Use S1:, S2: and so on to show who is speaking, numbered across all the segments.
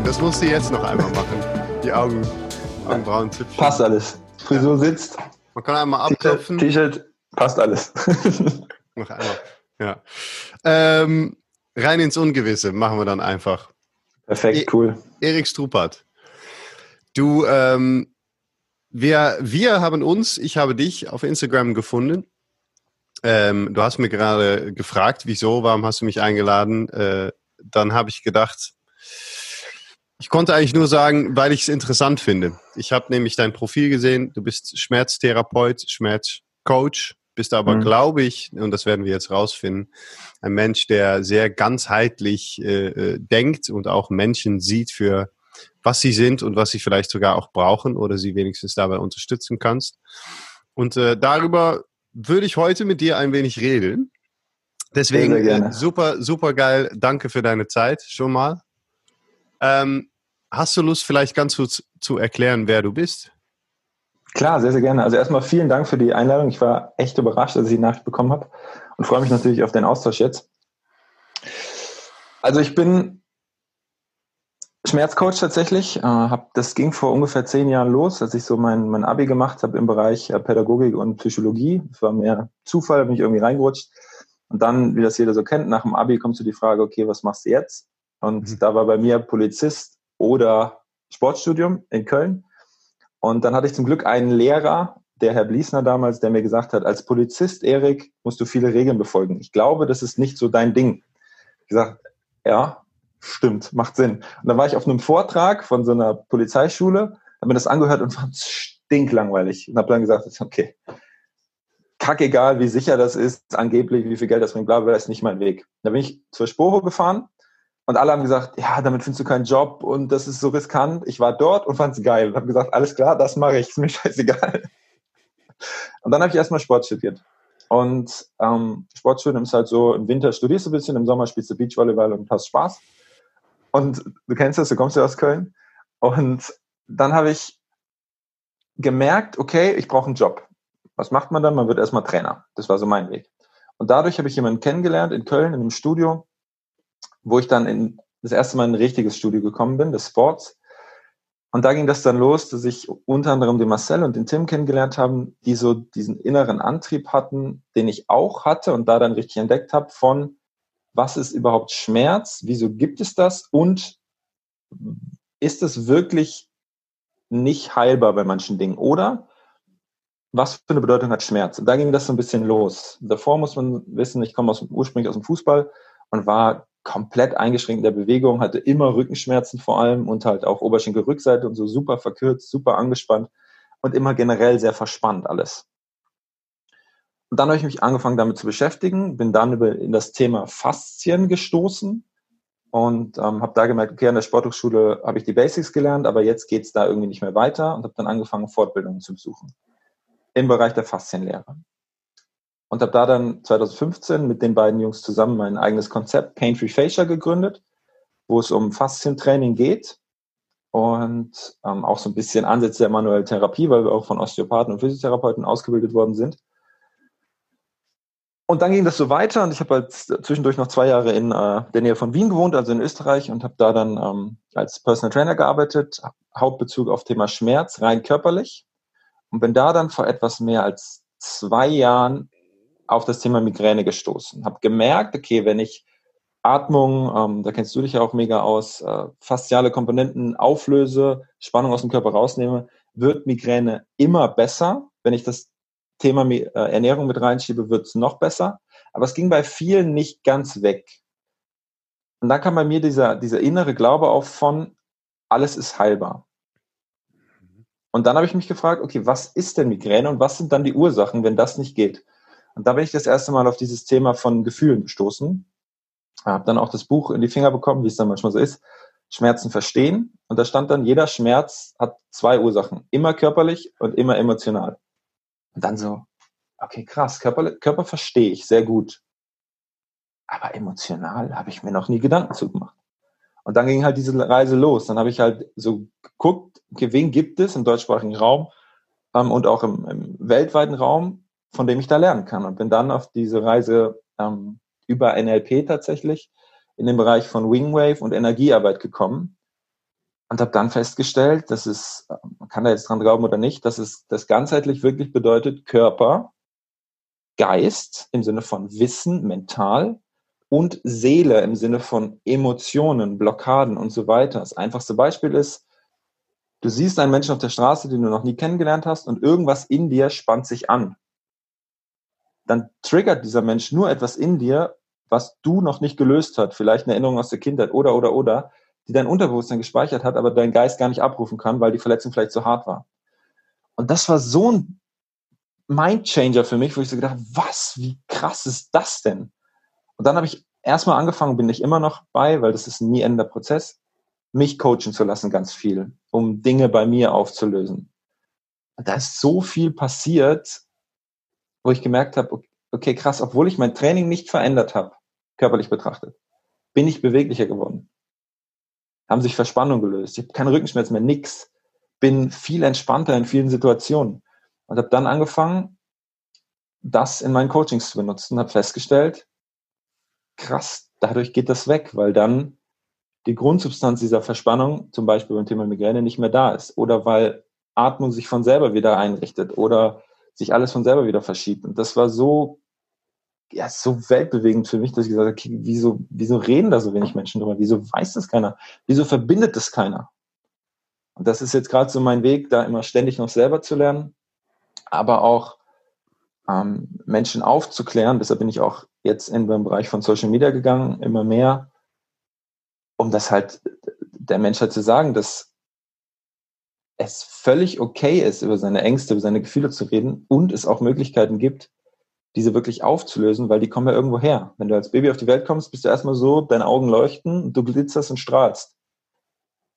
S1: aufnehmen. Das musst du jetzt noch einmal machen. Die Augen, Augenbrauen züpfen.
S2: Passt alles. Frisur sitzt.
S1: Man kann einmal abklopfen.
S2: T-Shirt, passt alles.
S1: noch einmal. Ja. Ähm, rein ins Ungewisse machen wir dann einfach.
S2: Perfekt, e cool.
S1: Erik Strupert. Du, ähm, wir, wir haben uns, ich habe dich auf Instagram gefunden. Ähm, du hast mir gerade gefragt, wieso, warum hast du mich eingeladen? Äh, dann habe ich gedacht, ich konnte eigentlich nur sagen, weil ich es interessant finde. Ich habe nämlich dein Profil gesehen. Du bist Schmerztherapeut, Schmerzcoach, bist aber, mhm. glaube ich, und das werden wir jetzt rausfinden, ein Mensch, der sehr ganzheitlich äh, äh, denkt und auch Menschen sieht für was sie sind und was sie vielleicht sogar auch brauchen oder sie wenigstens dabei unterstützen kannst. Und äh, darüber würde ich heute mit dir ein wenig reden. Deswegen äh, super, super geil. Danke für deine Zeit schon mal. Ähm, hast du Lust, vielleicht ganz kurz zu erklären, wer du bist?
S2: Klar, sehr, sehr gerne. Also erstmal vielen Dank für die Einladung. Ich war echt überrascht, als ich die Nachricht bekommen habe und freue mich natürlich auf den Austausch jetzt. Also ich bin Schmerzcoach tatsächlich. Äh, hab, das ging vor ungefähr zehn Jahren los, als ich so mein, mein Abi gemacht habe im Bereich äh, Pädagogik und Psychologie. Das war mehr Zufall, bin ich irgendwie reingerutscht. Und dann, wie das jeder so kennt, nach dem Abi kommt zu die Frage, okay, was machst du jetzt? Und mhm. da war bei mir Polizist oder Sportstudium in Köln. Und dann hatte ich zum Glück einen Lehrer, der Herr Bliesner damals, der mir gesagt hat, als Polizist, Erik, musst du viele Regeln befolgen. Ich glaube, das ist nicht so dein Ding. Ich gesagt, ja, stimmt, macht Sinn. Und dann war ich auf einem Vortrag von so einer Polizeischule, habe mir das angehört und fand es stinklangweilig. Und habe dann gesagt, okay, kackegal, wie sicher das ist, angeblich, wie viel Geld das bringt, bla, bla, ist nicht mein Weg. Da bin ich zur Sporo gefahren und alle haben gesagt, ja, damit findest du keinen Job und das ist so riskant. Ich war dort und fand es geil und habe gesagt, alles klar, das mache ich, ist mir scheißegal. Und dann habe ich erstmal Sport studiert. Und ähm, Sportstudium ist halt so, im Winter studierst du ein bisschen, im Sommer spielst du Beachvolleyball und hast Spaß. Und du kennst das, du kommst ja aus Köln. Und dann habe ich gemerkt, okay, ich brauche einen Job. Was macht man dann? Man wird erstmal Trainer. Das war so mein Weg. Und dadurch habe ich jemanden kennengelernt in Köln, in einem Studio, wo ich dann in das erste Mal in ein richtiges Studio gekommen bin, das Sports. Und da ging das dann los, dass ich unter anderem den Marcel und den Tim kennengelernt haben, die so diesen inneren Antrieb hatten, den ich auch hatte und da dann richtig entdeckt habe von, was ist überhaupt Schmerz, wieso gibt es das und ist es wirklich nicht heilbar bei manchen Dingen oder was für eine Bedeutung hat Schmerz? Und da ging das so ein bisschen los. Davor muss man wissen, ich komme aus, ursprünglich aus dem Fußball und war komplett eingeschränkt in der Bewegung, hatte immer Rückenschmerzen vor allem und halt auch Oberschenkelrückseite und so super verkürzt, super angespannt und immer generell sehr verspannt alles. Und dann habe ich mich angefangen damit zu beschäftigen, bin dann über in das Thema Faszien gestoßen und ähm, habe da gemerkt, okay, an der Sporthochschule habe ich die Basics gelernt, aber jetzt geht es da irgendwie nicht mehr weiter und habe dann angefangen, Fortbildungen zu besuchen im Bereich der Faszienlehre und habe da dann 2015 mit den beiden Jungs zusammen mein eigenes Konzept Pain Free Fascia gegründet, wo es um Faszientraining geht und ähm, auch so ein bisschen Ansätze der manuellen Therapie, weil wir auch von Osteopathen und Physiotherapeuten ausgebildet worden sind. Und dann ging das so weiter und ich habe halt zwischendurch noch zwei Jahre in äh, der Nähe von Wien gewohnt, also in Österreich und habe da dann ähm, als Personal Trainer gearbeitet, Hauptbezug auf Thema Schmerz, rein körperlich und bin da dann vor etwas mehr als zwei Jahren auf das Thema Migräne gestoßen. Habe gemerkt, okay, wenn ich Atmung, ähm, da kennst du dich ja auch mega aus, äh, fasziale Komponenten auflöse, Spannung aus dem Körper rausnehme, wird Migräne immer besser. Wenn ich das Thema äh, Ernährung mit reinschiebe, wird es noch besser. Aber es ging bei vielen nicht ganz weg. Und dann kam bei mir dieser, dieser innere Glaube auf von, alles ist heilbar. Und dann habe ich mich gefragt, okay, was ist denn Migräne und was sind dann die Ursachen, wenn das nicht geht? Und da bin ich das erste Mal auf dieses Thema von Gefühlen gestoßen. Habe dann auch das Buch in die Finger bekommen, wie es dann manchmal so ist, Schmerzen verstehen. Und da stand dann, jeder Schmerz hat zwei Ursachen, immer körperlich und immer emotional. Und dann so, okay, krass, Körper, Körper verstehe ich sehr gut. Aber emotional habe ich mir noch nie Gedanken zu gemacht. Und dann ging halt diese Reise los. Dann habe ich halt so geguckt, okay, wen gibt es im deutschsprachigen Raum ähm, und auch im, im weltweiten Raum, von dem ich da lernen kann. Und bin dann auf diese Reise ähm, über NLP tatsächlich in den Bereich von Wingwave und Energiearbeit gekommen und habe dann festgestellt, dass es, man kann da jetzt dran glauben oder nicht, dass es das ganzheitlich wirklich bedeutet, Körper, Geist im Sinne von Wissen, mental und Seele im Sinne von Emotionen, Blockaden und so weiter. Das einfachste Beispiel ist, du siehst einen Menschen auf der Straße, den du noch nie kennengelernt hast und irgendwas in dir spannt sich an. Dann triggert dieser Mensch nur etwas in dir, was du noch nicht gelöst hast, vielleicht eine Erinnerung aus der Kindheit oder, oder, oder die dein Unterbewusstsein gespeichert hat, aber dein Geist gar nicht abrufen kann, weil die Verletzung vielleicht zu hart war. Und das war so ein Mindchanger für mich, wo ich so gedacht was, wie krass ist das denn? Und dann habe ich erstmal angefangen, bin ich immer noch bei, weil das ist ein nie endender Prozess, mich coachen zu lassen ganz viel, um Dinge bei mir aufzulösen. Und da ist so viel passiert, wo ich gemerkt habe, okay, krass, obwohl ich mein Training nicht verändert habe, körperlich betrachtet, bin ich beweglicher geworden haben sich Verspannungen gelöst. Ich habe keine Rückenschmerzen mehr, nix. Bin viel entspannter in vielen Situationen. Und habe dann angefangen, das in meinen Coachings zu benutzen, habe festgestellt, krass, dadurch geht das weg, weil dann die Grundsubstanz dieser Verspannung, zum Beispiel beim Thema Migräne, nicht mehr da ist. Oder weil Atmung sich von selber wieder einrichtet oder sich alles von selber wieder verschiebt. Und das war so ja, so weltbewegend für mich, dass ich gesagt habe, okay, wieso, wieso reden da so wenig Menschen drüber? Wieso weiß das keiner? Wieso verbindet das keiner? Und das ist jetzt gerade so mein Weg, da immer ständig noch selber zu lernen, aber auch ähm, Menschen aufzuklären. Deshalb bin ich auch jetzt in den Bereich von Social Media gegangen, immer mehr, um das halt der Menschheit zu sagen, dass es völlig okay ist, über seine Ängste, über seine Gefühle zu reden und es auch Möglichkeiten gibt, diese wirklich aufzulösen, weil die kommen ja irgendwo her. Wenn du als Baby auf die Welt kommst, bist du erstmal so, deine Augen leuchten, du glitzerst und strahlst.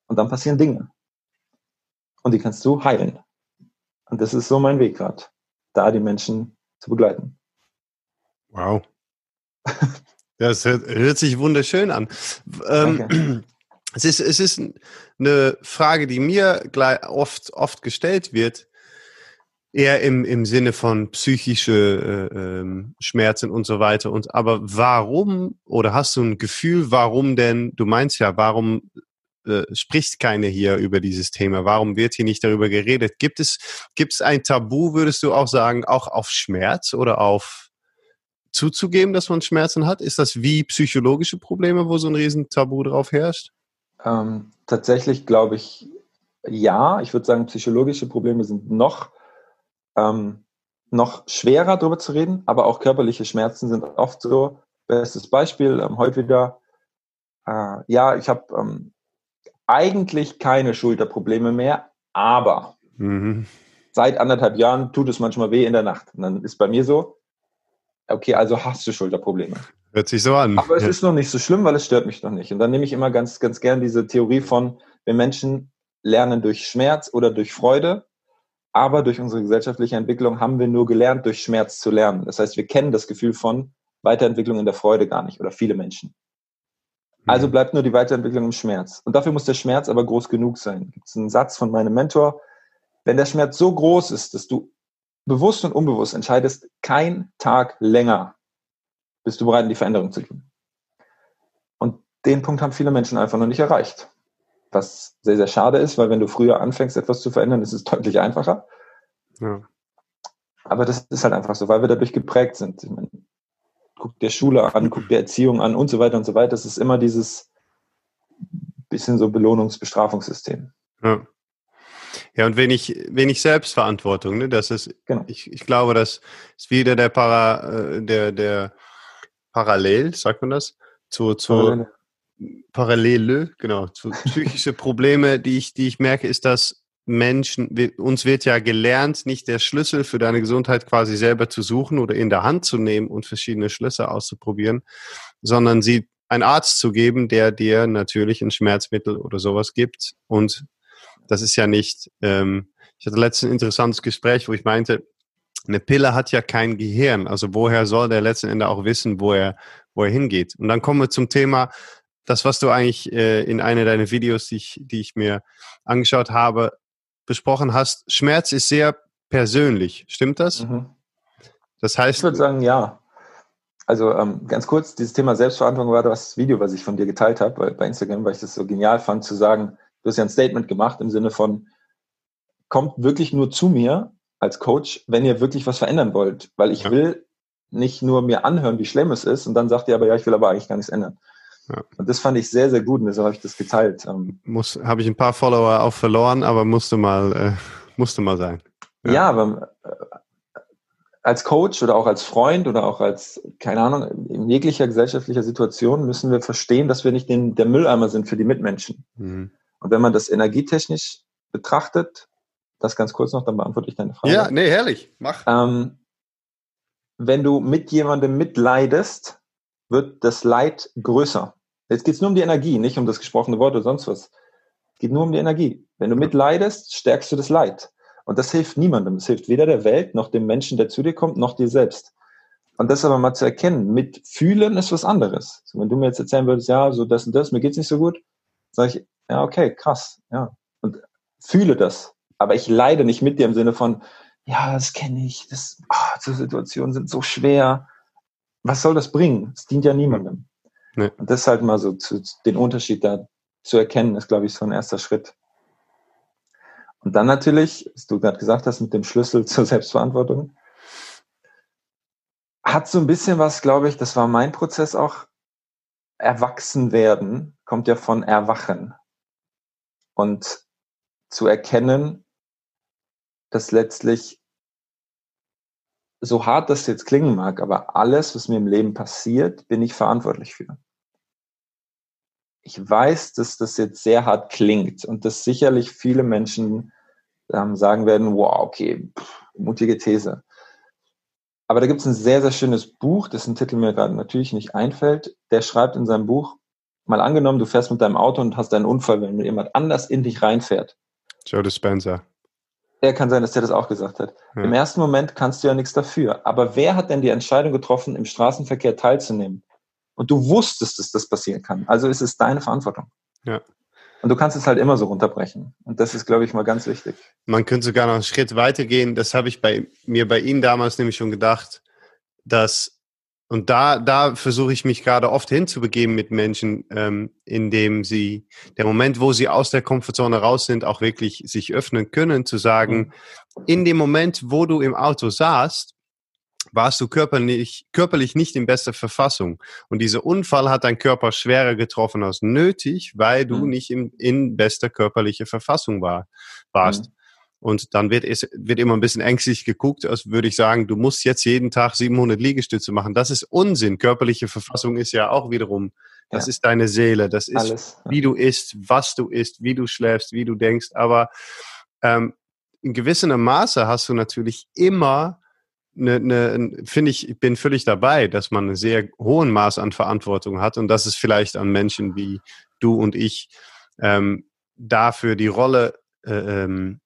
S2: Und dann passieren Dinge. Und die kannst du heilen. Und das ist so mein Weg gerade, da die Menschen zu begleiten.
S1: Wow. Das hört, hört sich wunderschön an. Ähm, es, ist, es ist eine Frage, die mir oft, oft gestellt wird Eher im, im Sinne von psychische äh, ähm, Schmerzen und so weiter. Und aber warum oder hast du ein Gefühl, warum denn? Du meinst ja, warum äh, spricht keiner hier über dieses Thema? Warum wird hier nicht darüber geredet? Gibt es gibt es ein Tabu, würdest du auch sagen, auch auf Schmerz oder auf zuzugeben, dass man Schmerzen hat? Ist das wie psychologische Probleme, wo so ein riesen Tabu drauf herrscht?
S2: Ähm, tatsächlich glaube ich ja. Ich würde sagen, psychologische Probleme sind noch ähm, noch schwerer darüber zu reden, aber auch körperliche Schmerzen sind oft so. Bestes Beispiel, ähm, heute wieder, äh, ja, ich habe ähm, eigentlich keine Schulterprobleme mehr, aber mhm. seit anderthalb Jahren tut es manchmal weh in der Nacht. Und dann ist bei mir so, okay, also hast du Schulterprobleme.
S1: Hört sich so an.
S2: Aber es ja. ist noch nicht so schlimm, weil es stört mich noch nicht. Und dann nehme ich immer ganz, ganz gern diese Theorie von, wenn Menschen lernen durch Schmerz oder durch Freude, aber durch unsere gesellschaftliche Entwicklung haben wir nur gelernt, durch Schmerz zu lernen. Das heißt, wir kennen das Gefühl von Weiterentwicklung in der Freude gar nicht oder viele Menschen. Also mhm. bleibt nur die Weiterentwicklung im Schmerz. Und dafür muss der Schmerz aber groß genug sein. Gibt es einen Satz von meinem Mentor, wenn der Schmerz so groß ist, dass du bewusst und unbewusst entscheidest, kein Tag länger bist du bereit, in die Veränderung zu gehen. Und den Punkt haben viele Menschen einfach noch nicht erreicht was sehr, sehr schade ist, weil wenn du früher anfängst, etwas zu verändern, ist es deutlich einfacher. Ja. Aber das ist halt einfach so, weil wir dadurch geprägt sind. Ich meine, guck dir Schule an, guck dir Erziehung an und so weiter und so weiter. Das ist immer dieses bisschen so Belohnungs-Bestrafungssystem.
S1: Ja. Ja, und wenig, wenig Selbstverantwortung, ne? Das ist, genau. ich, ich glaube, das ist wieder der Para, äh, der, der Parallel, sagt man das, zu, zu, Parallele. Parallele, genau, zu psychische Probleme, die ich, die ich merke, ist, dass Menschen, uns wird ja gelernt, nicht der Schlüssel für deine Gesundheit quasi selber zu suchen oder in der Hand zu nehmen und verschiedene Schlüsse auszuprobieren, sondern sie einen Arzt zu geben, der dir natürlich ein Schmerzmittel oder sowas gibt. Und das ist ja nicht, ähm, ich hatte letztens ein interessantes Gespräch, wo ich meinte, eine Pille hat ja kein Gehirn. Also woher soll der letzten Endes auch wissen, wo er, wo er hingeht? Und dann kommen wir zum Thema das, was du eigentlich äh, in einer deiner Videos, die ich, die ich mir angeschaut habe, besprochen hast. Schmerz ist sehr persönlich. Stimmt das? Mhm.
S2: Das heißt. Ich würde sagen, ja. Also ähm, ganz kurz, dieses Thema Selbstverantwortung war das Video, was ich von dir geteilt habe bei Instagram, weil ich das so genial fand, zu sagen, du hast ja ein Statement gemacht im Sinne von, kommt wirklich nur zu mir als Coach, wenn ihr wirklich was verändern wollt, weil ich ja. will nicht nur mir anhören, wie schlimm es ist und dann sagt ihr aber, ja, ich will aber eigentlich gar nichts ändern. Ja. Und das fand ich sehr, sehr gut und deshalb habe ich das geteilt.
S1: Ähm. Muss, habe ich ein paar Follower auch verloren, aber musste mal, äh, musste mal sein.
S2: Ja, ja aber äh, als Coach oder auch als Freund oder auch als, keine Ahnung, in jeglicher gesellschaftlicher Situation müssen wir verstehen, dass wir nicht den, der Mülleimer sind für die Mitmenschen. Mhm. Und wenn man das energietechnisch betrachtet, das ganz kurz noch, dann beantworte ich deine Frage.
S1: Ja, nee, herrlich, mach.
S2: Ähm, wenn du mit jemandem mitleidest, wird das Leid größer. Jetzt geht es nur um die Energie, nicht um das gesprochene Wort oder sonst was. Es geht nur um die Energie. Wenn du mitleidest, stärkst du das Leid. Und das hilft niemandem. Das hilft weder der Welt, noch dem Menschen, der zu dir kommt, noch dir selbst. Und das aber mal zu erkennen, mit fühlen ist was anderes. So, wenn du mir jetzt erzählen würdest, ja, so das und das, mir geht's nicht so gut, sage ich, ja, okay, krass, ja. Und fühle das. Aber ich leide nicht mit dir im Sinne von, ja, das kenne ich, das, oh, so Situationen sind so schwer. Was soll das bringen? Es dient ja niemandem. Nee. Und das halt mal so zu, den Unterschied da zu erkennen, ist, glaube ich, so ein erster Schritt. Und dann natürlich, was du gerade gesagt hast, mit dem Schlüssel zur Selbstverantwortung, hat so ein bisschen was, glaube ich, das war mein Prozess auch, erwachsen werden, kommt ja von erwachen. Und zu erkennen, dass letztlich, so hart das jetzt klingen mag, aber alles, was mir im Leben passiert, bin ich verantwortlich für ich weiß, dass das jetzt sehr hart klingt und dass sicherlich viele Menschen ähm, sagen werden, wow, okay, pff, mutige These. Aber da gibt es ein sehr, sehr schönes Buch, dessen Titel mir gerade natürlich nicht einfällt. Der schreibt in seinem Buch, mal angenommen, du fährst mit deinem Auto und hast einen Unfall, wenn jemand anders in dich reinfährt.
S1: Joe Dispenza.
S2: Er kann sein, dass der das auch gesagt hat. Ja. Im ersten Moment kannst du ja nichts dafür. Aber wer hat denn die Entscheidung getroffen, im Straßenverkehr teilzunehmen? Und du wusstest, dass das passieren kann. Also ist es deine Verantwortung. Ja. Und du kannst es halt immer so runterbrechen. Und das ist, glaube ich, mal ganz wichtig.
S1: Man könnte sogar noch einen Schritt weitergehen. Das habe ich bei mir bei Ihnen damals nämlich schon gedacht, dass, und da, da versuche ich mich gerade oft hinzubegeben mit Menschen, ähm, indem sie, der Moment, wo sie aus der Komfortzone raus sind, auch wirklich sich öffnen können, zu sagen, mhm. in dem Moment, wo du im Auto saßt, warst du körperlich, körperlich nicht in bester Verfassung. Und dieser Unfall hat dein Körper schwerer getroffen als nötig, weil du mhm. nicht in, in bester körperlicher Verfassung war, warst. Mhm. Und dann wird es wird immer ein bisschen ängstlich geguckt, als würde ich sagen, du musst jetzt jeden Tag 700 Liegestütze machen. Das ist Unsinn. Körperliche Verfassung ist ja auch wiederum, das ja. ist deine Seele, das ist, Alles, wie du isst, was du isst, wie du schläfst, wie du denkst. Aber ähm, in gewissem Maße hast du natürlich immer eine, eine, finde ich, ich bin völlig dabei, dass man einen sehr hohen Maß an Verantwortung hat und dass es vielleicht an Menschen wie du und ich ähm, dafür die Rolle äh, ähm,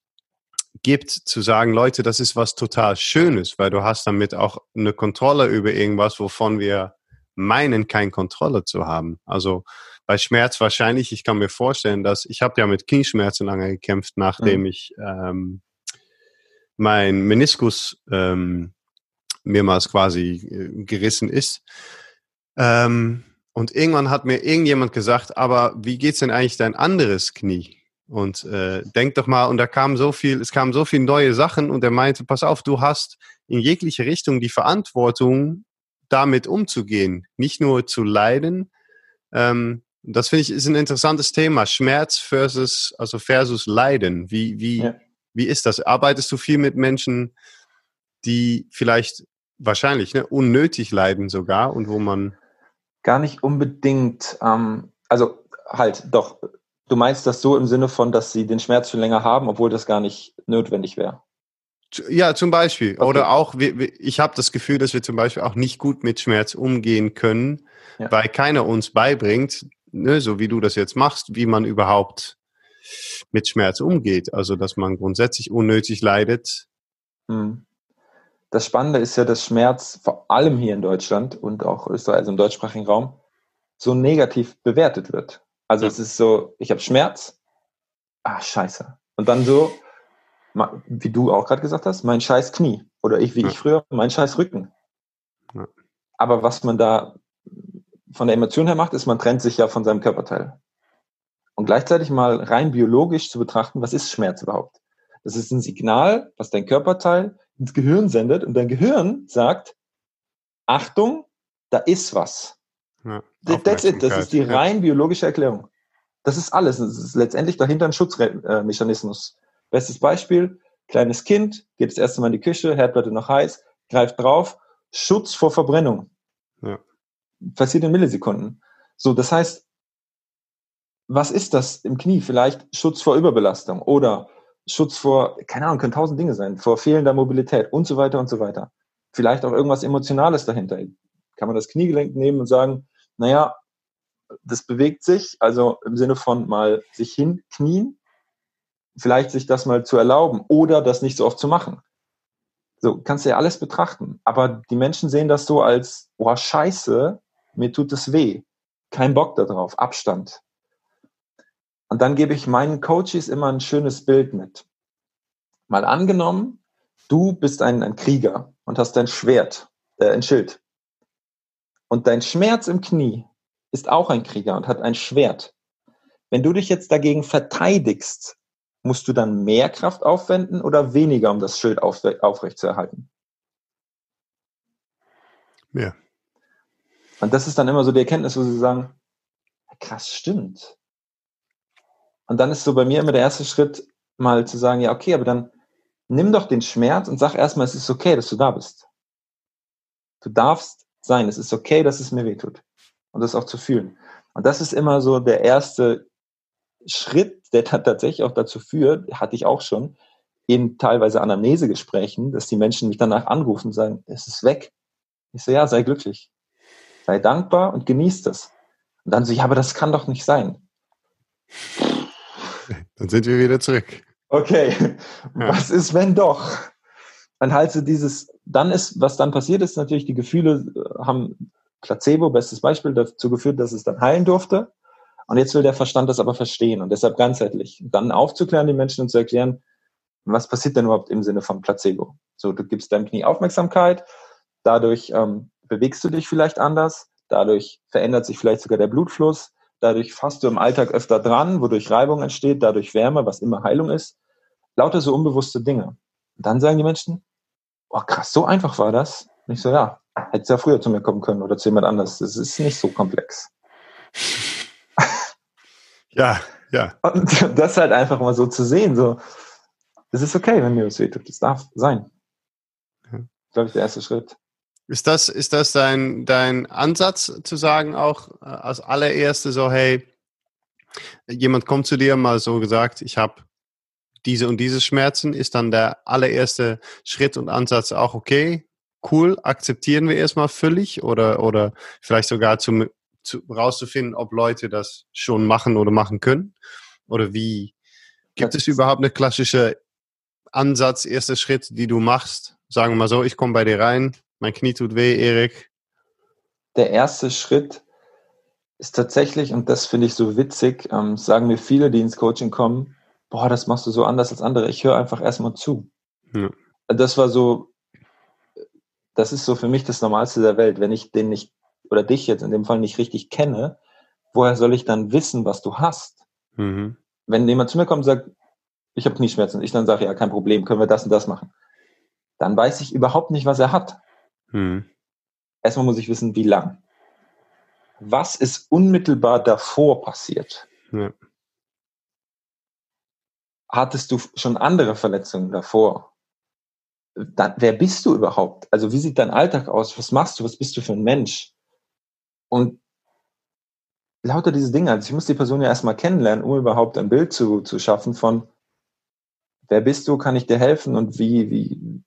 S1: gibt, zu sagen, Leute, das ist was total Schönes, weil du hast damit auch eine Kontrolle über irgendwas, wovon wir meinen, keine Kontrolle zu haben. Also bei Schmerz wahrscheinlich, ich kann mir vorstellen, dass ich habe ja mit Knieschmerzen lange gekämpft, nachdem mhm. ich ähm, mein Meniskus ähm, mehrmals quasi äh, gerissen ist. Ähm, und irgendwann hat mir irgendjemand gesagt, aber wie geht's denn eigentlich dein anderes Knie? Und äh, denk doch mal, und da kam so viel, es kamen so viele neue Sachen und er meinte, pass auf, du hast in jegliche Richtung die Verantwortung, damit umzugehen, nicht nur zu leiden. Ähm, das finde ich ist ein interessantes Thema, Schmerz versus also versus Leiden. Wie wie ja. wie ist das? Arbeitest du viel mit Menschen, die vielleicht wahrscheinlich, ne, unnötig leiden sogar und wo man.
S2: Gar nicht unbedingt, ähm, also halt, doch, du meinst das so im Sinne von, dass sie den Schmerz schon länger haben, obwohl das gar nicht notwendig wäre.
S1: Ja, zum Beispiel. Okay. Oder auch, ich habe das Gefühl, dass wir zum Beispiel auch nicht gut mit Schmerz umgehen können, ja. weil keiner uns beibringt, ne, so wie du das jetzt machst, wie man überhaupt mit Schmerz umgeht. Also, dass man grundsätzlich unnötig leidet.
S2: Hm das Spannende ist ja, dass Schmerz vor allem hier in Deutschland und auch Österreich, also im deutschsprachigen Raum, so negativ bewertet wird. Also ja. es ist so, ich habe Schmerz, ah, scheiße. Und dann so, wie du auch gerade gesagt hast, mein scheiß Knie. Oder ich, wie ja. ich früher, mein scheiß Rücken. Ja. Aber was man da von der Emotion her macht, ist, man trennt sich ja von seinem Körperteil. Und gleichzeitig mal rein biologisch zu betrachten, was ist Schmerz überhaupt? Das ist ein Signal, was dein Körperteil ins Gehirn sendet und dein Gehirn sagt, Achtung, da ist was. Ja, That's it. Das ist die rein biologische Erklärung. Das ist alles. Das ist letztendlich dahinter ein Schutzmechanismus. Bestes Beispiel, kleines Kind, geht das erste Mal in die Küche, Herdplatte noch heiß, greift drauf, Schutz vor Verbrennung. Ja. Passiert in Millisekunden. So, das heißt, was ist das im Knie? Vielleicht Schutz vor Überbelastung oder Schutz vor, keine Ahnung, können tausend Dinge sein, vor fehlender Mobilität und so weiter und so weiter. Vielleicht auch irgendwas Emotionales dahinter. Kann man das Kniegelenk nehmen und sagen, naja, das bewegt sich, also im Sinne von mal sich hinknien, vielleicht sich das mal zu erlauben oder das nicht so oft zu machen. So, kannst du ja alles betrachten. Aber die Menschen sehen das so als, boah, scheiße, mir tut es weh. Kein Bock darauf, Abstand. Und dann gebe ich meinen Coaches immer ein schönes Bild mit. Mal angenommen, du bist ein, ein Krieger und hast dein Schwert, äh, ein Schild. Und dein Schmerz im Knie ist auch ein Krieger und hat ein Schwert. Wenn du dich jetzt dagegen verteidigst, musst du dann mehr Kraft aufwenden oder weniger, um das Schild auf, aufrecht zu erhalten?
S1: Mehr.
S2: Und das ist dann immer so die Erkenntnis, wo sie sagen, krass, stimmt. Und dann ist so bei mir immer der erste Schritt, mal zu sagen, ja, okay, aber dann nimm doch den Schmerz und sag erstmal, es ist okay, dass du da bist. Du darfst sein, es ist okay, dass es mir wehtut. Und das auch zu fühlen. Und das ist immer so der erste Schritt, der tatsächlich auch dazu führt, hatte ich auch schon, in teilweise Anamnesegesprächen, dass die Menschen mich danach anrufen und sagen, es ist weg. Ich so, ja, sei glücklich. Sei dankbar und genieß das. Und dann so, ja, aber das kann doch nicht sein.
S1: Dann sind wir wieder zurück.
S2: Okay, ja. was ist, wenn doch? Dann halt so dieses, dann ist, was dann passiert ist, natürlich, die Gefühle äh, haben Placebo, bestes Beispiel, dazu geführt, dass es dann heilen durfte. Und jetzt will der Verstand das aber verstehen und deshalb ganzheitlich. Dann aufzuklären, die Menschen und zu erklären, was passiert denn überhaupt im Sinne von Placebo? So, du gibst deinem Knie Aufmerksamkeit, dadurch ähm, bewegst du dich vielleicht anders, dadurch verändert sich vielleicht sogar der Blutfluss, Dadurch fasst du im Alltag öfter dran, wodurch Reibung entsteht, dadurch Wärme, was immer Heilung ist. Lauter so unbewusste Dinge. Und dann sagen die Menschen, oh krass, so einfach war das. Und ich so, ja, hättest ja früher zu mir kommen können oder zu jemand anders. Das ist nicht so komplex.
S1: Ja, ja.
S2: Und das halt einfach mal so zu sehen, so, es ist okay, wenn mir das wehtut. Das darf sein. Glaube ich, der erste Schritt.
S1: Ist das, ist das dein, dein Ansatz zu sagen, auch äh, als allererste so, hey, jemand kommt zu dir, mal so gesagt, ich habe diese und diese Schmerzen, ist dann der allererste Schritt und Ansatz auch okay, cool, akzeptieren wir erstmal völlig oder, oder vielleicht sogar zum, zu, rauszufinden, ob Leute das schon machen oder machen können? Oder wie, gibt es überhaupt eine klassische Ansatz, erster Schritt, die du machst? Sagen wir mal so, ich komme bei dir rein, mein Knie tut weh, Erik.
S2: Der erste Schritt ist tatsächlich, und das finde ich so witzig, ähm, sagen mir viele, die ins Coaching kommen, boah, das machst du so anders als andere. Ich höre einfach erstmal zu. Ja. Das war so, das ist so für mich das Normalste der Welt. Wenn ich den nicht, oder dich jetzt in dem Fall nicht richtig kenne, woher soll ich dann wissen, was du hast? Mhm. Wenn jemand zu mir kommt und sagt, ich habe Knieschmerzen, ich dann sage, ja, kein Problem, können wir das und das machen. Dann weiß ich überhaupt nicht, was er hat. Hm. Erstmal muss ich wissen, wie lang. Was ist unmittelbar davor passiert? Ja. Hattest du schon andere Verletzungen davor? Dann, wer bist du überhaupt? Also wie sieht dein Alltag aus? Was machst du? Was bist du für ein Mensch? Und lauter diese Dinge. Also ich muss die Person ja erstmal kennenlernen, um überhaupt ein Bild zu, zu schaffen von, wer bist du, kann ich dir helfen und wie, wie,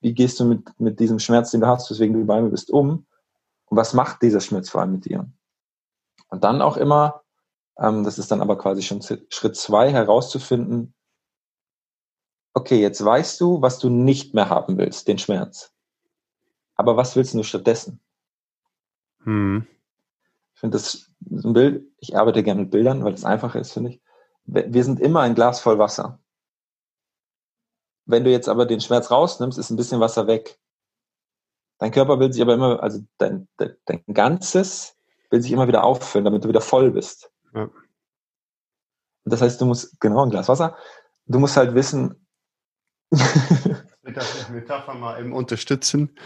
S2: wie gehst du mit, mit diesem Schmerz, den du hast, weswegen du bei mir bist, um? Und was macht dieser Schmerz vor allem mit dir? Und dann auch immer, ähm, das ist dann aber quasi schon Schritt zwei, herauszufinden, okay, jetzt weißt du, was du nicht mehr haben willst, den Schmerz. Aber was willst du stattdessen? Hm. Ich finde das ein Bild, ich arbeite gerne mit Bildern, weil es einfacher ist, finde ich. Wir sind immer ein Glas voll Wasser. Wenn du jetzt aber den Schmerz rausnimmst, ist ein bisschen Wasser weg. Dein Körper will sich aber immer, also dein, dein, dein Ganzes will sich immer wieder auffüllen, damit du wieder voll bist. Ja. Das heißt, du musst, genau, ein Glas Wasser, du musst halt wissen,
S1: das Metapher mal eben unterstützen.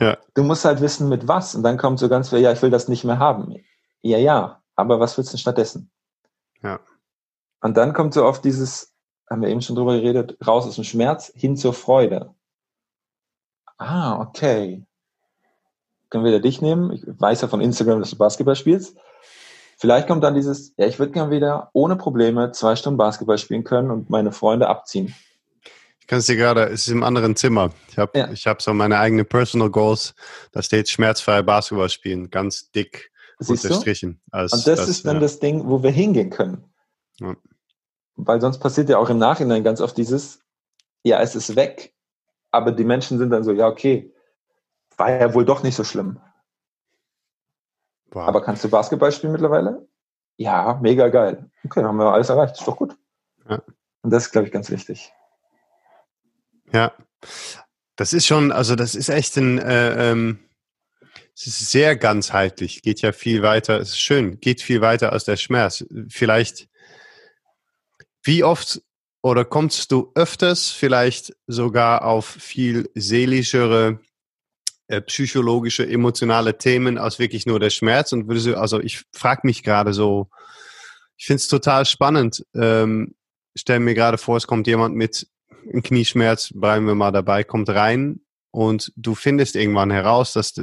S2: Ja. Du musst halt wissen, mit was. Und dann kommt so ganz viel, ja, ich will das nicht mehr haben. Ja, ja, aber was willst du stattdessen?
S1: Ja.
S2: Und dann kommt so oft dieses, haben wir eben schon drüber geredet, raus aus dem Schmerz hin zur Freude. Ah, okay. Können wir da dich nehmen? Ich weiß ja von Instagram, dass du Basketball spielst. Vielleicht kommt dann dieses, ja, ich würde gerne wieder ohne Probleme zwei Stunden Basketball spielen können und meine Freunde abziehen.
S1: Ich kann es dir gerade, es ist im anderen Zimmer. Ich habe ja. Ich hab so meine eigenen Personal Goals. Da steht schmerzfrei Basketball spielen, ganz dick Siehst unterstrichen.
S2: Als, und das als, ist dann ja. das Ding, wo wir hingehen können. Ja. Weil sonst passiert ja auch im Nachhinein ganz oft dieses, ja, es ist weg, aber die Menschen sind dann so, ja, okay, war ja wohl doch nicht so schlimm. Wow. Aber kannst du Basketball spielen mittlerweile? Ja, mega geil. Okay, haben wir alles erreicht, ist doch gut. Ja. Und das ist, glaube ich, ganz wichtig.
S1: Ja, das ist schon, also das ist echt ein, äh, ähm, ist sehr ganzheitlich, geht ja viel weiter, es ist schön, geht viel weiter als der Schmerz. Vielleicht, wie oft oder kommst du öfters vielleicht sogar auf viel seelischere, äh, psychologische, emotionale Themen als wirklich nur der Schmerz? Und würdest du, also ich frage mich gerade so, ich finde es total spannend. Ähm, stell mir gerade vor, es kommt jemand mit ein Knieschmerz, bleiben wir mal dabei, kommt rein und du findest irgendwann heraus, dass,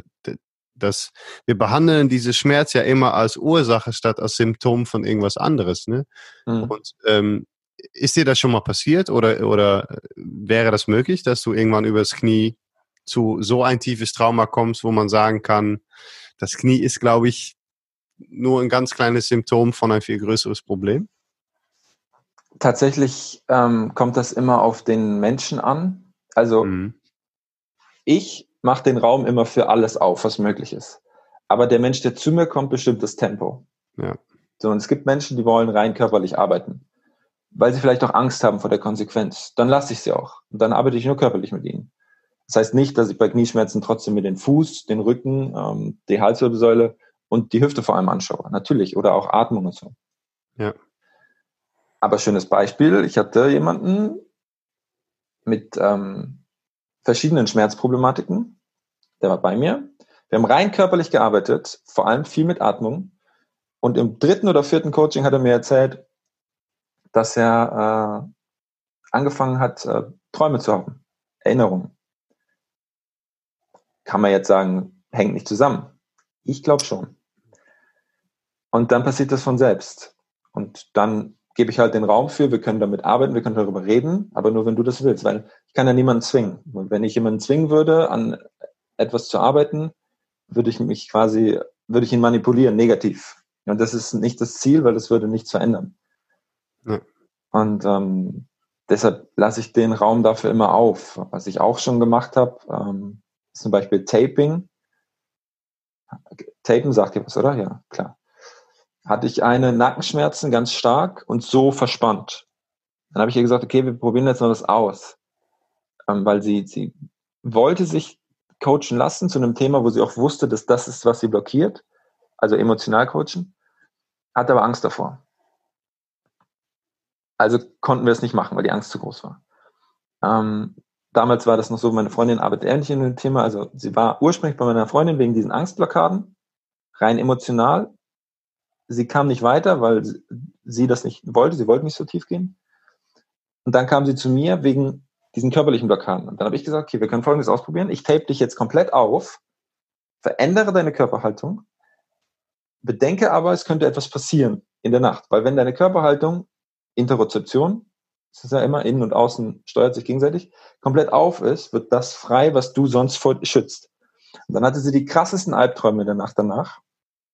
S1: dass wir behandeln diese Schmerz ja immer als Ursache statt als Symptom von irgendwas anderes. Ne? Mhm. Und ähm, ist dir das schon mal passiert oder, oder wäre das möglich, dass du irgendwann übers Knie zu so ein tiefes Trauma kommst, wo man sagen kann, das Knie ist, glaube ich, nur ein ganz kleines Symptom von ein viel größeres Problem?
S2: Tatsächlich ähm, kommt das immer auf den Menschen an. Also mhm. ich mache den Raum immer für alles auf, was möglich ist. Aber der Mensch, der zu mir kommt, bestimmt das Tempo. Ja. So, und es gibt Menschen, die wollen rein körperlich arbeiten, weil sie vielleicht auch Angst haben vor der Konsequenz. Dann lasse ich sie auch. Und dann arbeite ich nur körperlich mit ihnen. Das heißt nicht, dass ich bei Knieschmerzen trotzdem mir den Fuß, den Rücken, ähm, die Halswirbelsäule und die Hüfte vor allem anschaue. Natürlich. Oder auch Atmung und so.
S1: Ja.
S2: Aber schönes Beispiel, ich hatte jemanden mit ähm, verschiedenen Schmerzproblematiken, der war bei mir. Wir haben rein körperlich gearbeitet, vor allem viel mit Atmung. Und im dritten oder vierten Coaching hat er mir erzählt, dass er äh, angefangen hat, äh, Träume zu haben, Erinnerungen. Kann man jetzt sagen, hängt nicht zusammen. Ich glaube schon. Und dann passiert das von selbst. Und dann gebe ich halt den Raum für, wir können damit arbeiten, wir können darüber reden, aber nur wenn du das willst, weil ich kann ja niemanden zwingen. Und wenn ich jemanden zwingen würde, an etwas zu arbeiten, würde ich mich quasi, würde ich ihn manipulieren, negativ. Und das ist nicht das Ziel, weil das würde nichts verändern. Ja. Und ähm, deshalb lasse ich den Raum dafür immer auf. Was ich auch schon gemacht habe, ähm, ist zum Beispiel Taping. Tapen sagt ihr was, oder? Ja, klar hatte ich eine Nackenschmerzen ganz stark und so verspannt. Dann habe ich ihr gesagt, okay, wir probieren jetzt mal was aus. Ähm, weil sie, sie wollte sich coachen lassen zu einem Thema, wo sie auch wusste, dass das ist, was sie blockiert. Also emotional coachen. Hatte aber Angst davor. Also konnten wir es nicht machen, weil die Angst zu groß war. Ähm, damals war das noch so, meine Freundin arbeitet ähnlich in dem Thema. Also sie war ursprünglich bei meiner Freundin wegen diesen Angstblockaden, rein emotional sie kam nicht weiter, weil sie das nicht wollte. Sie wollte nicht so tief gehen. Und dann kam sie zu mir wegen diesen körperlichen Blockaden. Und dann habe ich gesagt, okay, wir können Folgendes ausprobieren. Ich tape dich jetzt komplett auf, verändere deine Körperhaltung, bedenke aber, es könnte etwas passieren in der Nacht. Weil wenn deine Körperhaltung, Interozeption, das ist ja immer innen und außen, steuert sich gegenseitig, komplett auf ist, wird das frei, was du sonst vor schützt. Und dann hatte sie die krassesten Albträume in der Nacht danach,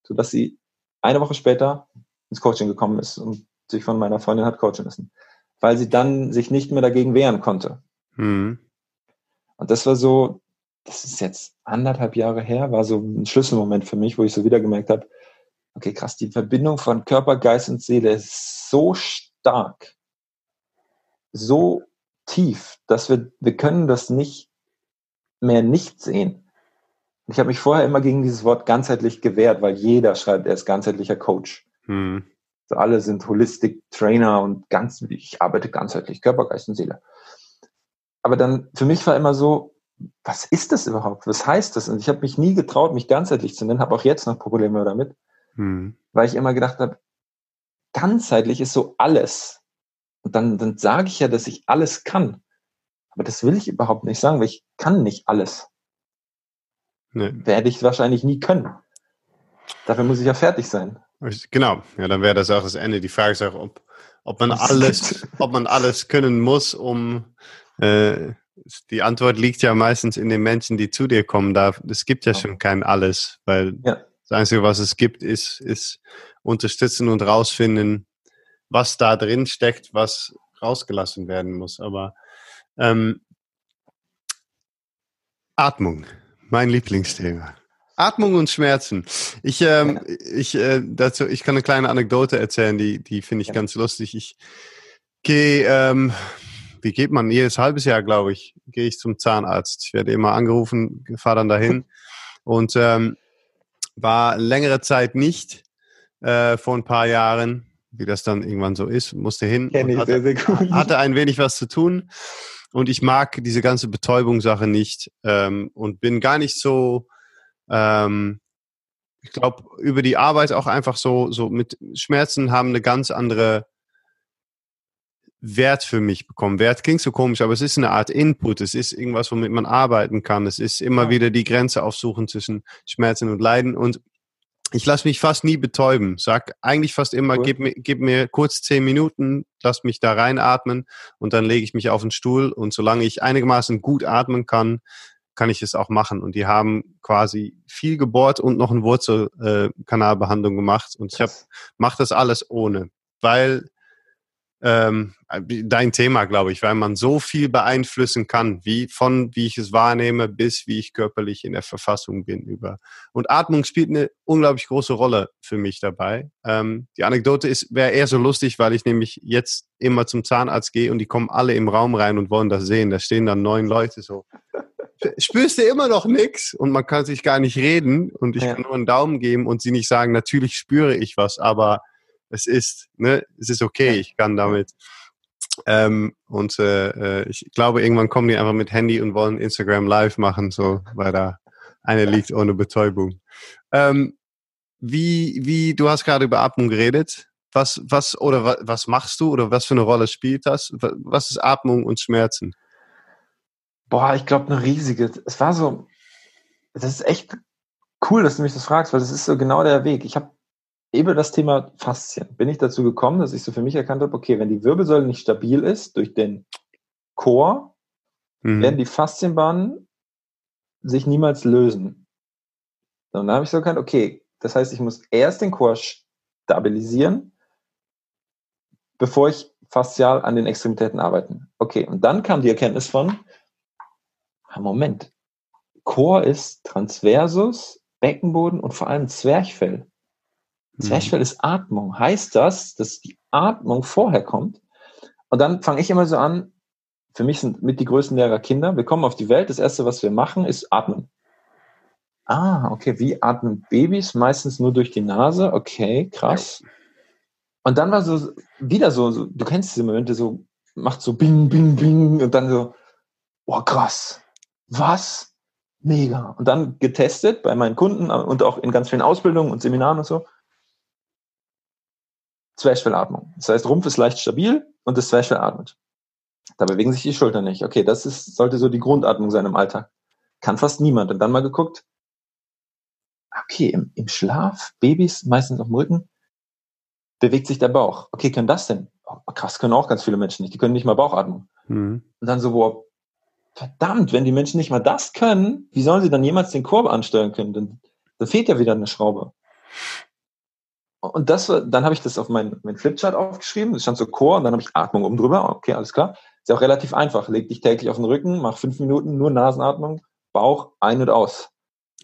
S2: sodass sie eine Woche später ins Coaching gekommen ist und sich von meiner Freundin hat coachen lassen, weil sie dann sich nicht mehr dagegen wehren konnte. Mhm. Und das war so, das ist jetzt anderthalb Jahre her, war so ein Schlüsselmoment für mich, wo ich so wieder gemerkt habe, okay, krass, die Verbindung von Körper, Geist und Seele ist so stark, so tief, dass wir, wir können das nicht mehr nicht sehen. Ich habe mich vorher immer gegen dieses Wort ganzheitlich gewehrt, weil jeder schreibt, er ist ganzheitlicher Coach. Hm. So alle sind Holistic Trainer und ganz, ich arbeite ganzheitlich, Körper, Geist und Seele. Aber dann, für mich war immer so, was ist das überhaupt? Was heißt das? Und ich habe mich nie getraut, mich ganzheitlich zu nennen, habe auch jetzt noch Probleme damit, hm. weil ich immer gedacht habe, ganzheitlich ist so alles. Und dann, dann sage ich ja, dass ich alles kann. Aber das will ich überhaupt nicht sagen, weil ich kann nicht alles. Nee. Werde ich wahrscheinlich nie können. Dafür muss ich ja fertig sein.
S1: Genau, ja, dann wäre das auch das Ende. Die Frage ist auch, ob, ob man alles, ob man alles können muss, um äh, die Antwort liegt ja meistens in den Menschen, die zu dir kommen. Da es gibt ja schon kein alles, weil ja. das Einzige, was es gibt, ist, ist unterstützen und rausfinden, was da drin steckt, was rausgelassen werden muss. Aber ähm, Atmung, mein Lieblingsthema. Atmung und Schmerzen. Ich, ähm, ich, äh, dazu, ich kann eine kleine Anekdote erzählen, die, die finde ich ja. ganz lustig. Ich gehe, ähm, wie geht man? Jedes halbes Jahr, glaube ich, gehe ich zum Zahnarzt. Ich werde immer angerufen, fahre dann dahin und ähm, war längere Zeit nicht äh, vor ein paar Jahren, wie das dann irgendwann so ist, musste hin. Kenn ich hatte, sehr, sehr gut. hatte ein wenig was zu tun und ich mag diese ganze Betäubungssache nicht ähm, und bin gar nicht so, ähm, ich glaube, über die Arbeit auch einfach so, so mit Schmerzen haben eine ganz andere Wert für mich bekommen. Wert klingt so komisch, aber es ist eine Art Input. Es ist irgendwas, womit man arbeiten kann. Es ist immer ja. wieder die Grenze aufsuchen zwischen Schmerzen und Leiden. Und ich lasse mich fast nie betäuben. Sag eigentlich fast immer, cool. gib, mir, gib mir kurz zehn Minuten, lass mich da reinatmen und dann lege ich mich auf den Stuhl und solange ich einigermaßen gut atmen kann, kann ich es auch machen. Und die haben quasi viel gebohrt und noch eine Wurzelkanalbehandlung äh, gemacht. Und ich mache das alles ohne, weil ähm, dein Thema, glaube ich, weil man so viel beeinflussen kann, wie von wie ich es wahrnehme bis wie ich körperlich in der Verfassung bin über. Und Atmung spielt eine unglaublich große Rolle für mich dabei. Ähm, die Anekdote ist wäre eher so lustig, weil ich nämlich jetzt immer zum Zahnarzt gehe und die kommen alle im Raum rein und wollen das sehen. Da stehen dann neun Leute so. Spürst du immer noch nichts und man kann sich gar nicht reden und ich ja. kann nur einen Daumen geben und sie nicht sagen, natürlich spüre ich was, aber es ist, ne, es ist okay, ich kann damit. Ähm, und äh, äh, ich glaube, irgendwann kommen die einfach mit Handy und wollen Instagram live machen, so, weil da eine liegt ohne Betäubung. Ähm, wie, wie, du hast gerade über Atmung geredet. Was, was, oder was, was machst du oder was für eine Rolle spielt das? Was ist Atmung und Schmerzen?
S2: Boah, ich glaube, eine riesige. Es war so, das ist echt cool, dass du mich das fragst, weil das ist so genau der Weg. Ich habe über das Thema Faszien bin ich dazu gekommen, dass ich so für mich erkannt habe, okay, wenn die Wirbelsäule nicht stabil ist durch den Chor, mhm. werden die Faszienbahnen sich niemals lösen. Und dann habe ich so erkannt, okay, das heißt, ich muss erst den Chor stabilisieren, bevor ich faszial an den Extremitäten arbeiten. Okay, und dann kam die Erkenntnis von, ah, Moment, Chor ist Transversus, Beckenboden und vor allem Zwerchfell. Zwerchfell mhm. ist Atmung. Heißt das, dass die Atmung vorher kommt? Und dann fange ich immer so an, für mich sind mit die größten Lehrer Kinder. Wir kommen auf die Welt. Das erste, was wir machen, ist atmen. Ah, okay. Wie atmen Babys? Meistens nur durch die Nase. Okay, krass. Und dann war so wieder so, so du kennst diese Momente, so macht so bing, bing, bing und dann so, oh krass, was? Mega. Und dann getestet bei meinen Kunden und auch in ganz vielen Ausbildungen und Seminaren und so. Zwerchfellatmung. Das heißt, Rumpf ist leicht stabil und das Zwerchfell atmet. Da bewegen sich die Schultern nicht. Okay, das ist, sollte so die Grundatmung sein im Alltag. Kann fast niemand. Und dann mal geguckt, okay, im, im Schlaf, Babys, meistens auf dem Rücken, bewegt sich der Bauch. Okay, können das denn? Oh, krass, können auch ganz viele Menschen nicht. Die können nicht mal Bauchatmung. Mhm. Und dann so, boah, verdammt, wenn die Menschen nicht mal das können, wie sollen sie dann jemals den Korb ansteuern können? Dann, dann fehlt ja wieder eine Schraube. Und das, dann habe ich das auf meinen mein Flipchart aufgeschrieben. Es stand so Chor und dann habe ich Atmung oben drüber. Okay, alles klar. Ist ja auch relativ einfach. Leg dich täglich auf den Rücken, mach fünf Minuten nur Nasenatmung, Bauch ein und aus.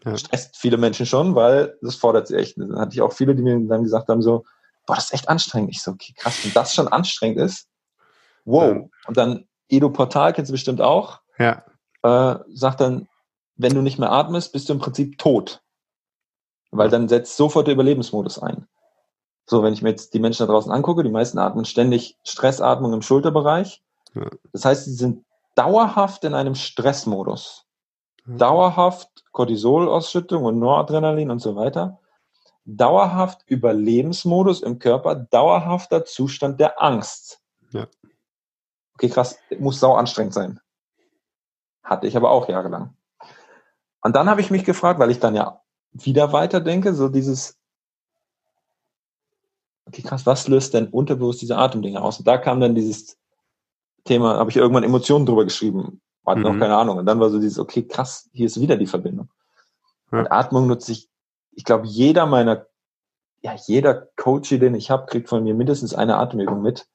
S2: Ja. Stresst viele Menschen schon, weil das fordert sie echt. Dann hatte ich auch viele, die mir dann gesagt haben so, boah, das ist echt anstrengend. Ich so, okay, krass, wenn das schon anstrengend ist, wow. Ja. Und dann Edo Portal kennst du bestimmt auch.
S1: Ja.
S2: Äh, sagt dann, wenn du nicht mehr atmest, bist du im Prinzip tot. Weil dann setzt sofort der Überlebensmodus ein. So, wenn ich mir jetzt die Menschen da draußen angucke, die meisten atmen ständig Stressatmung im Schulterbereich. Ja. Das heißt, sie sind dauerhaft in einem Stressmodus. Ja. Dauerhaft Cortisolausschüttung und Noradrenalin und so weiter. Dauerhaft Überlebensmodus im Körper, dauerhafter Zustand der Angst. Ja. Okay, krass, muss sau anstrengend sein. Hatte ich aber auch jahrelang. Und dann habe ich mich gefragt, weil ich dann ja wieder weiterdenke, so dieses, okay, krass, was löst denn unterbewusst diese Atemdinge aus? Und da kam dann dieses Thema, habe ich irgendwann Emotionen drüber geschrieben, hatte mhm. noch keine Ahnung. Und dann war so dieses, okay, krass, hier ist wieder die Verbindung. Ja. Und Atmung nutze ich, ich glaube, jeder meiner, ja, jeder Coach, den ich habe, kriegt von mir mindestens eine Atemübung mit.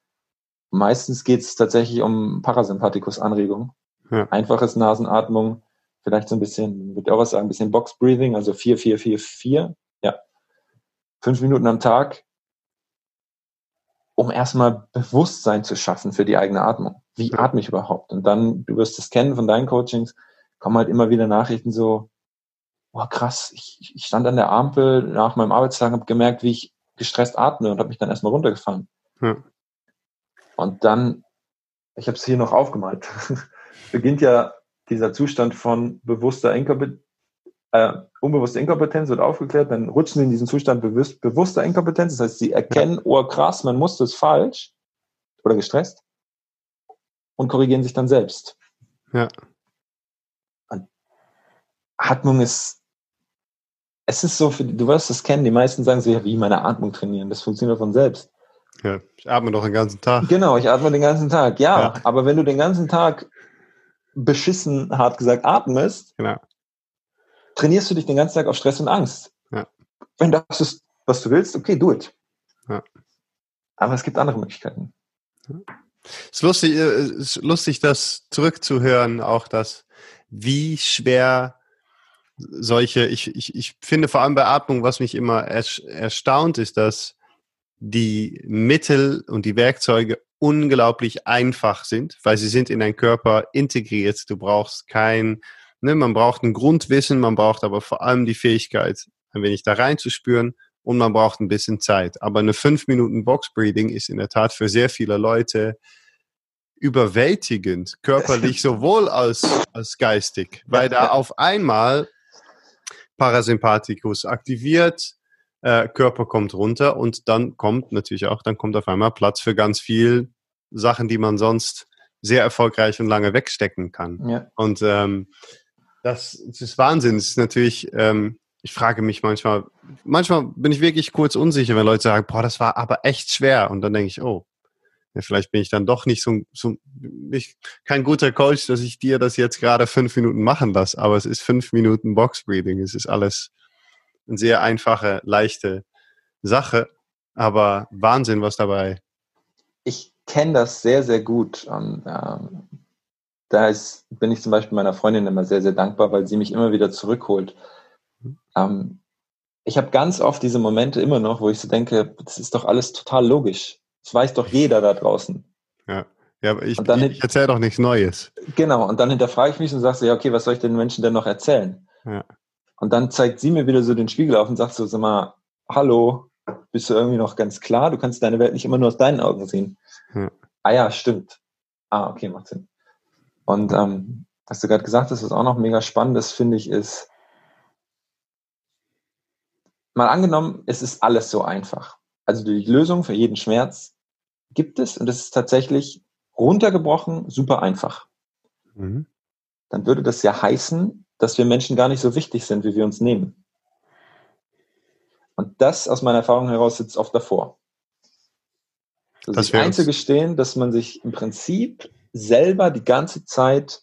S2: Meistens geht es tatsächlich um Parasympathikus-Anregung. Ja. Einfaches Nasenatmung, vielleicht so ein bisschen, würde ich auch was sagen, ein bisschen Box Breathing, also 4, 4, 4, 4. Ja. Fünf Minuten am Tag, um erstmal Bewusstsein zu schaffen für die eigene Atmung. Wie atme ich überhaupt? Und dann, du wirst es kennen von deinen Coachings, kommen halt immer wieder Nachrichten so, boah krass, ich, ich stand an der Ampel nach meinem Arbeitstag und habe gemerkt, wie ich gestresst atme und habe mich dann erstmal runtergefahren. Ja. Und dann, ich habe es hier noch aufgemalt, beginnt ja dieser Zustand von bewusster Inkompetenz, äh, unbewusste Inkompetenz wird aufgeklärt, dann rutschen sie in diesen Zustand bewusst, bewusster Inkompetenz. Das heißt, sie erkennen, oh krass, man muss das falsch oder gestresst und korrigieren sich dann selbst. Ja. Und Atmung ist, es ist so, für, du wirst es kennen, die meisten sagen so, ja, wie meine Atmung trainieren, das funktioniert von selbst.
S1: Ja, ich atme doch den ganzen Tag.
S2: Genau, ich atme den ganzen Tag, ja, ja. aber wenn du den ganzen Tag beschissen, hart gesagt, atmest, genau trainierst du dich den ganzen Tag auf Stress und Angst. Ja. Wenn das ist, was du willst, okay, do it. Ja. Aber es gibt andere Möglichkeiten.
S1: Es ist lustig, äh, ist lustig, das zurückzuhören, auch das, wie schwer solche, ich, ich, ich finde vor allem bei Atmung, was mich immer erstaunt, ist, dass die Mittel und die Werkzeuge unglaublich einfach sind, weil sie sind in deinen Körper integriert. Du brauchst kein Ne, man braucht ein Grundwissen, man braucht aber vor allem die Fähigkeit, ein wenig da reinzuspüren und man braucht ein bisschen Zeit. Aber eine fünf Minuten Box Breathing ist in der Tat für sehr viele Leute überwältigend, körperlich sowohl als, als geistig, weil da auf einmal Parasympathikus aktiviert, äh, Körper kommt runter und dann kommt natürlich auch, dann kommt auf einmal Platz für ganz viel Sachen, die man sonst sehr erfolgreich und lange wegstecken kann. Ja. Und ähm, das, das ist Wahnsinn. Es ist natürlich, ähm, ich frage mich manchmal, manchmal bin ich wirklich kurz unsicher, wenn Leute sagen, boah, das war aber echt schwer. Und dann denke ich, oh, ja, vielleicht bin ich dann doch nicht so, so ich, kein guter Coach, dass ich dir das jetzt gerade fünf Minuten machen lasse. Aber es ist fünf Minuten Box Breathing. Es ist alles eine sehr einfache, leichte Sache. Aber Wahnsinn, was dabei.
S2: Ich kenne das sehr, sehr gut. Und, ähm, da ist, bin ich zum Beispiel meiner Freundin immer sehr, sehr dankbar, weil sie mich immer wieder zurückholt. Ähm, ich habe ganz oft diese Momente immer noch, wo ich so denke, das ist doch alles total logisch. Das weiß doch jeder da draußen.
S1: Ja. Ja, aber ich, ich erzähle doch nichts Neues.
S2: Genau, und dann hinterfrage ich mich und sage so, ja, okay, was soll ich den Menschen denn noch erzählen? Ja. Und dann zeigt sie mir wieder so den Spiegel auf und sagt so, sag mal, hallo, bist du irgendwie noch ganz klar? Du kannst deine Welt nicht immer nur aus deinen Augen sehen. Ja. Ah ja, stimmt. Ah, okay, macht Sinn. Und ähm, was du gerade gesagt hast, was auch noch mega spannend ist, finde ich, ist, mal angenommen, es ist alles so einfach. Also die Lösung für jeden Schmerz gibt es und es ist tatsächlich runtergebrochen super einfach. Mhm. Dann würde das ja heißen, dass wir Menschen gar nicht so wichtig sind, wie wir uns nehmen. Und das aus meiner Erfahrung heraus sitzt oft davor. Also sich einzugestehen, dass man sich im Prinzip selber die ganze Zeit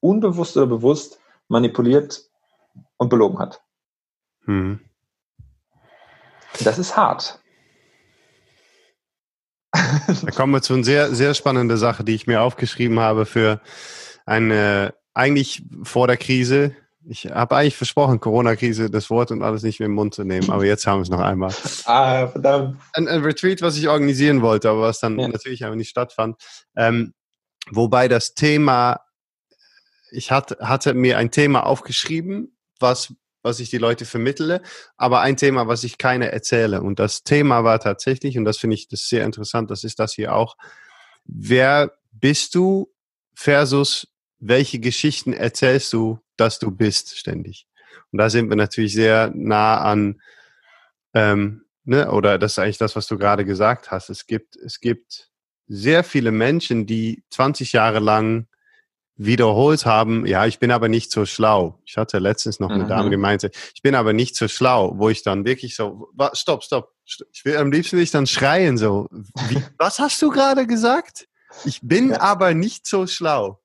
S2: unbewusst oder bewusst manipuliert und belogen hat. Hm. Das ist hart.
S1: Da kommen wir zu einer sehr, sehr spannenden Sache, die ich mir aufgeschrieben habe für eine, eigentlich vor der Krise, ich habe eigentlich versprochen, Corona-Krise, das Wort und alles nicht mehr im Mund zu nehmen, aber jetzt haben wir es noch einmal. Ah, verdammt. Ein, ein, Retreat, was ich organisieren wollte, aber was dann ja. natürlich einfach nicht stattfand. Ähm, wobei das Thema ich hatte, hatte mir ein Thema aufgeschrieben, was, was ich die Leute vermittle, aber ein Thema, was ich keine erzähle. Und das Thema war tatsächlich, und das finde ich das sehr interessant, das ist das hier auch, wer bist du versus welche Geschichten erzählst du, dass du bist ständig? Und da sind wir natürlich sehr nah an, ähm, ne, oder das ist eigentlich das, was du gerade gesagt hast. Es gibt, es gibt sehr viele Menschen, die 20 Jahre lang wiederholt haben, ja, ich bin aber nicht so schlau. Ich hatte letztens noch eine mhm. Dame, die meinte, ich bin aber nicht so schlau, wo ich dann wirklich so, stopp, stopp, ich will, am liebsten will ich dann schreien so, wie, was hast du gerade gesagt? Ich bin ja. aber nicht so schlau.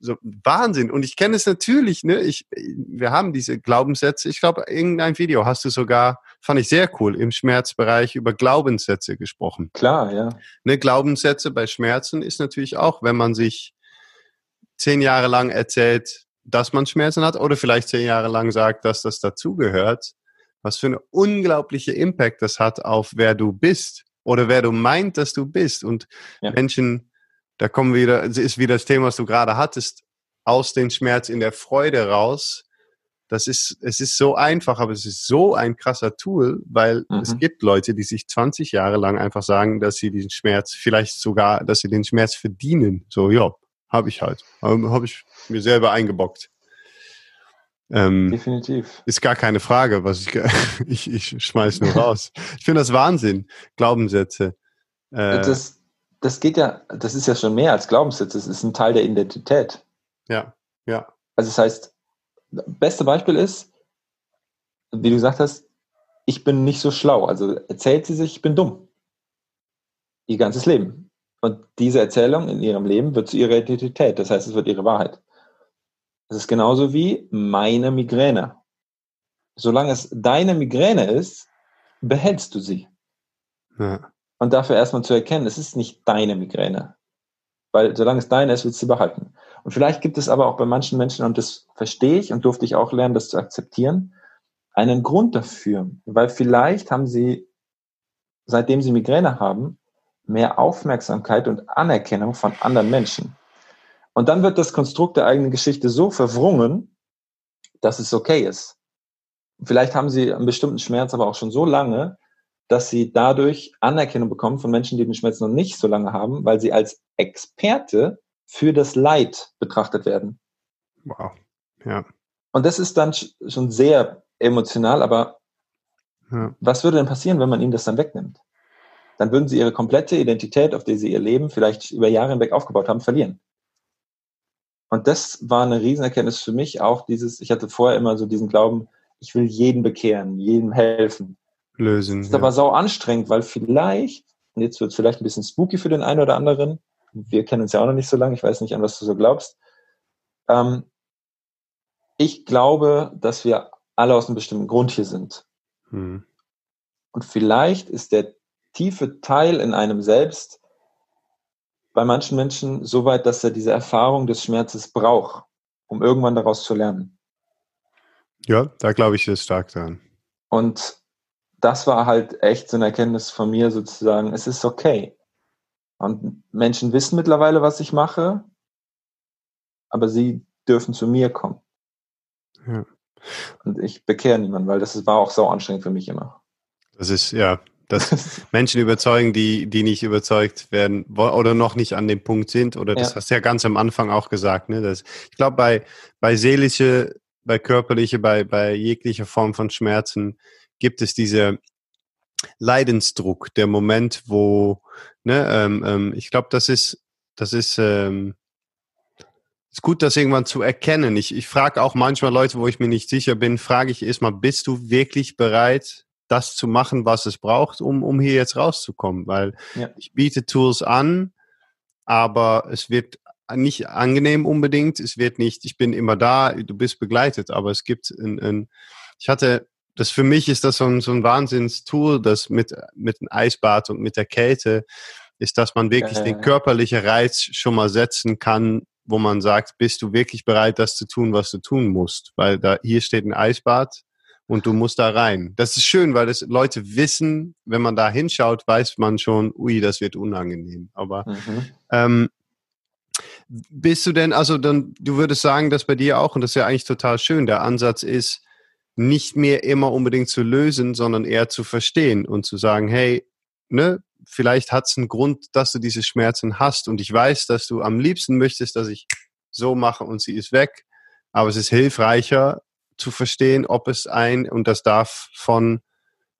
S1: So Wahnsinn. Und ich kenne es natürlich, ne, ich, wir haben diese Glaubenssätze, ich glaube, irgendein Video hast du sogar, fand ich sehr cool, im Schmerzbereich über Glaubenssätze gesprochen.
S2: Klar, ja.
S1: Ne, Glaubenssätze bei Schmerzen ist natürlich auch, wenn man sich zehn Jahre lang erzählt, dass man Schmerzen hat oder vielleicht zehn Jahre lang sagt, dass das dazugehört, was für eine unglaubliche Impact das hat auf wer du bist oder wer du meint, dass du bist. Und ja. Menschen, da kommen wieder, ist wieder das Thema, was du gerade hattest, aus dem Schmerz in der Freude raus. Das ist, es ist so einfach, aber es ist so ein krasser Tool, weil mhm. es gibt Leute, die sich 20 Jahre lang einfach sagen, dass sie den Schmerz, vielleicht sogar, dass sie den Schmerz verdienen. So, ja, habe ich halt. Habe ich mir selber eingebockt.
S2: Ähm, Definitiv.
S1: Ist gar keine Frage, was ich, ich, ich schmeiß nur raus. ich finde das Wahnsinn, Glaubenssätze.
S2: Äh, das, das geht ja, das ist ja schon mehr als Glaubenssätze, das ist ein Teil der Identität.
S1: Ja, ja.
S2: Also das heißt, beste Beispiel ist, wie du gesagt hast, ich bin nicht so schlau. Also erzählt sie sich, ich bin dumm. Ihr ganzes Leben. Und diese Erzählung in ihrem Leben wird zu ihrer Identität. Das heißt, es wird ihre Wahrheit. Es ist genauso wie meine Migräne. Solange es deine Migräne ist, behältst du sie. Ja. Und dafür erstmal zu erkennen, es ist nicht deine Migräne. Weil solange es deine ist, willst du sie behalten. Und vielleicht gibt es aber auch bei manchen Menschen, und das verstehe ich und durfte ich auch lernen, das zu akzeptieren, einen Grund dafür. Weil vielleicht haben sie, seitdem sie Migräne haben, mehr Aufmerksamkeit und Anerkennung von anderen Menschen. Und dann wird das Konstrukt der eigenen Geschichte so verwrungen, dass es okay ist. Vielleicht haben sie einen bestimmten Schmerz aber auch schon so lange, dass sie dadurch Anerkennung bekommen von Menschen, die den Schmerz noch nicht so lange haben, weil sie als Experte für das Leid betrachtet werden.
S1: Wow. Ja.
S2: Und das ist dann schon sehr emotional, aber ja. was würde denn passieren, wenn man ihnen das dann wegnimmt? dann würden sie ihre komplette Identität, auf der sie ihr Leben vielleicht über Jahre hinweg aufgebaut haben, verlieren. Und das war eine Riesenerkenntnis für mich, auch dieses, ich hatte vorher immer so diesen Glauben, ich will jeden bekehren, jedem helfen.
S1: Lösen.
S2: Das ist ja. aber sau anstrengend, weil vielleicht, und jetzt wird es vielleicht ein bisschen spooky für den einen oder anderen, wir kennen uns ja auch noch nicht so lange, ich weiß nicht, an was du so glaubst. Ähm, ich glaube, dass wir alle aus einem bestimmten Grund hier sind. Hm. Und vielleicht ist der tiefe Teil in einem selbst bei manchen Menschen so weit, dass er diese Erfahrung des Schmerzes braucht, um irgendwann daraus zu lernen.
S1: Ja, da glaube ich ist stark dran.
S2: Und das war halt echt so eine Erkenntnis von mir sozusagen, es ist okay. Und Menschen wissen mittlerweile, was ich mache, aber sie dürfen zu mir kommen. Ja. Und ich bekehre niemanden, weil das war auch so anstrengend für mich immer.
S1: Das ist, ja, dass Menschen überzeugen, die, die nicht überzeugt werden oder noch nicht an dem Punkt sind. Oder das ja. hast du ja ganz am Anfang auch gesagt. Ne? Das, ich glaube, bei, bei seelische, bei körperliche, bei, bei jeglicher Form von Schmerzen gibt es diese Leidensdruck, der Moment, wo, ne, ähm, ähm, ich glaube, das ist, das ist, ähm, ist gut, das irgendwann zu erkennen. Ich, ich frage auch manchmal Leute, wo ich mir nicht sicher bin, frage ich erstmal, bist du wirklich bereit, das zu machen, was es braucht, um, um hier jetzt rauszukommen. Weil ja. ich biete Tools an, aber es wird nicht angenehm unbedingt. Es wird nicht, ich bin immer da, du bist begleitet, aber es gibt ein, ein ich hatte, das für mich ist das so ein, so ein Wahnsinnstool, das mit, mit dem Eisbad und mit der Kälte ist, dass man wirklich äh. den körperlichen Reiz schon mal setzen kann, wo man sagt, bist du wirklich bereit, das zu tun, was du tun musst? Weil da, hier steht ein Eisbad, und du musst da rein. Das ist schön, weil das Leute wissen, wenn man da hinschaut, weiß man schon, ui, das wird unangenehm. Aber mhm. ähm, bist du denn, also dann, du würdest sagen, dass bei dir auch, und das ist ja eigentlich total schön, der Ansatz ist, nicht mehr immer unbedingt zu lösen, sondern eher zu verstehen und zu sagen, hey, ne, vielleicht hat es einen Grund, dass du diese Schmerzen hast und ich weiß, dass du am liebsten möchtest, dass ich so mache und sie ist weg, aber es ist hilfreicher zu verstehen, ob es ein, und das darf von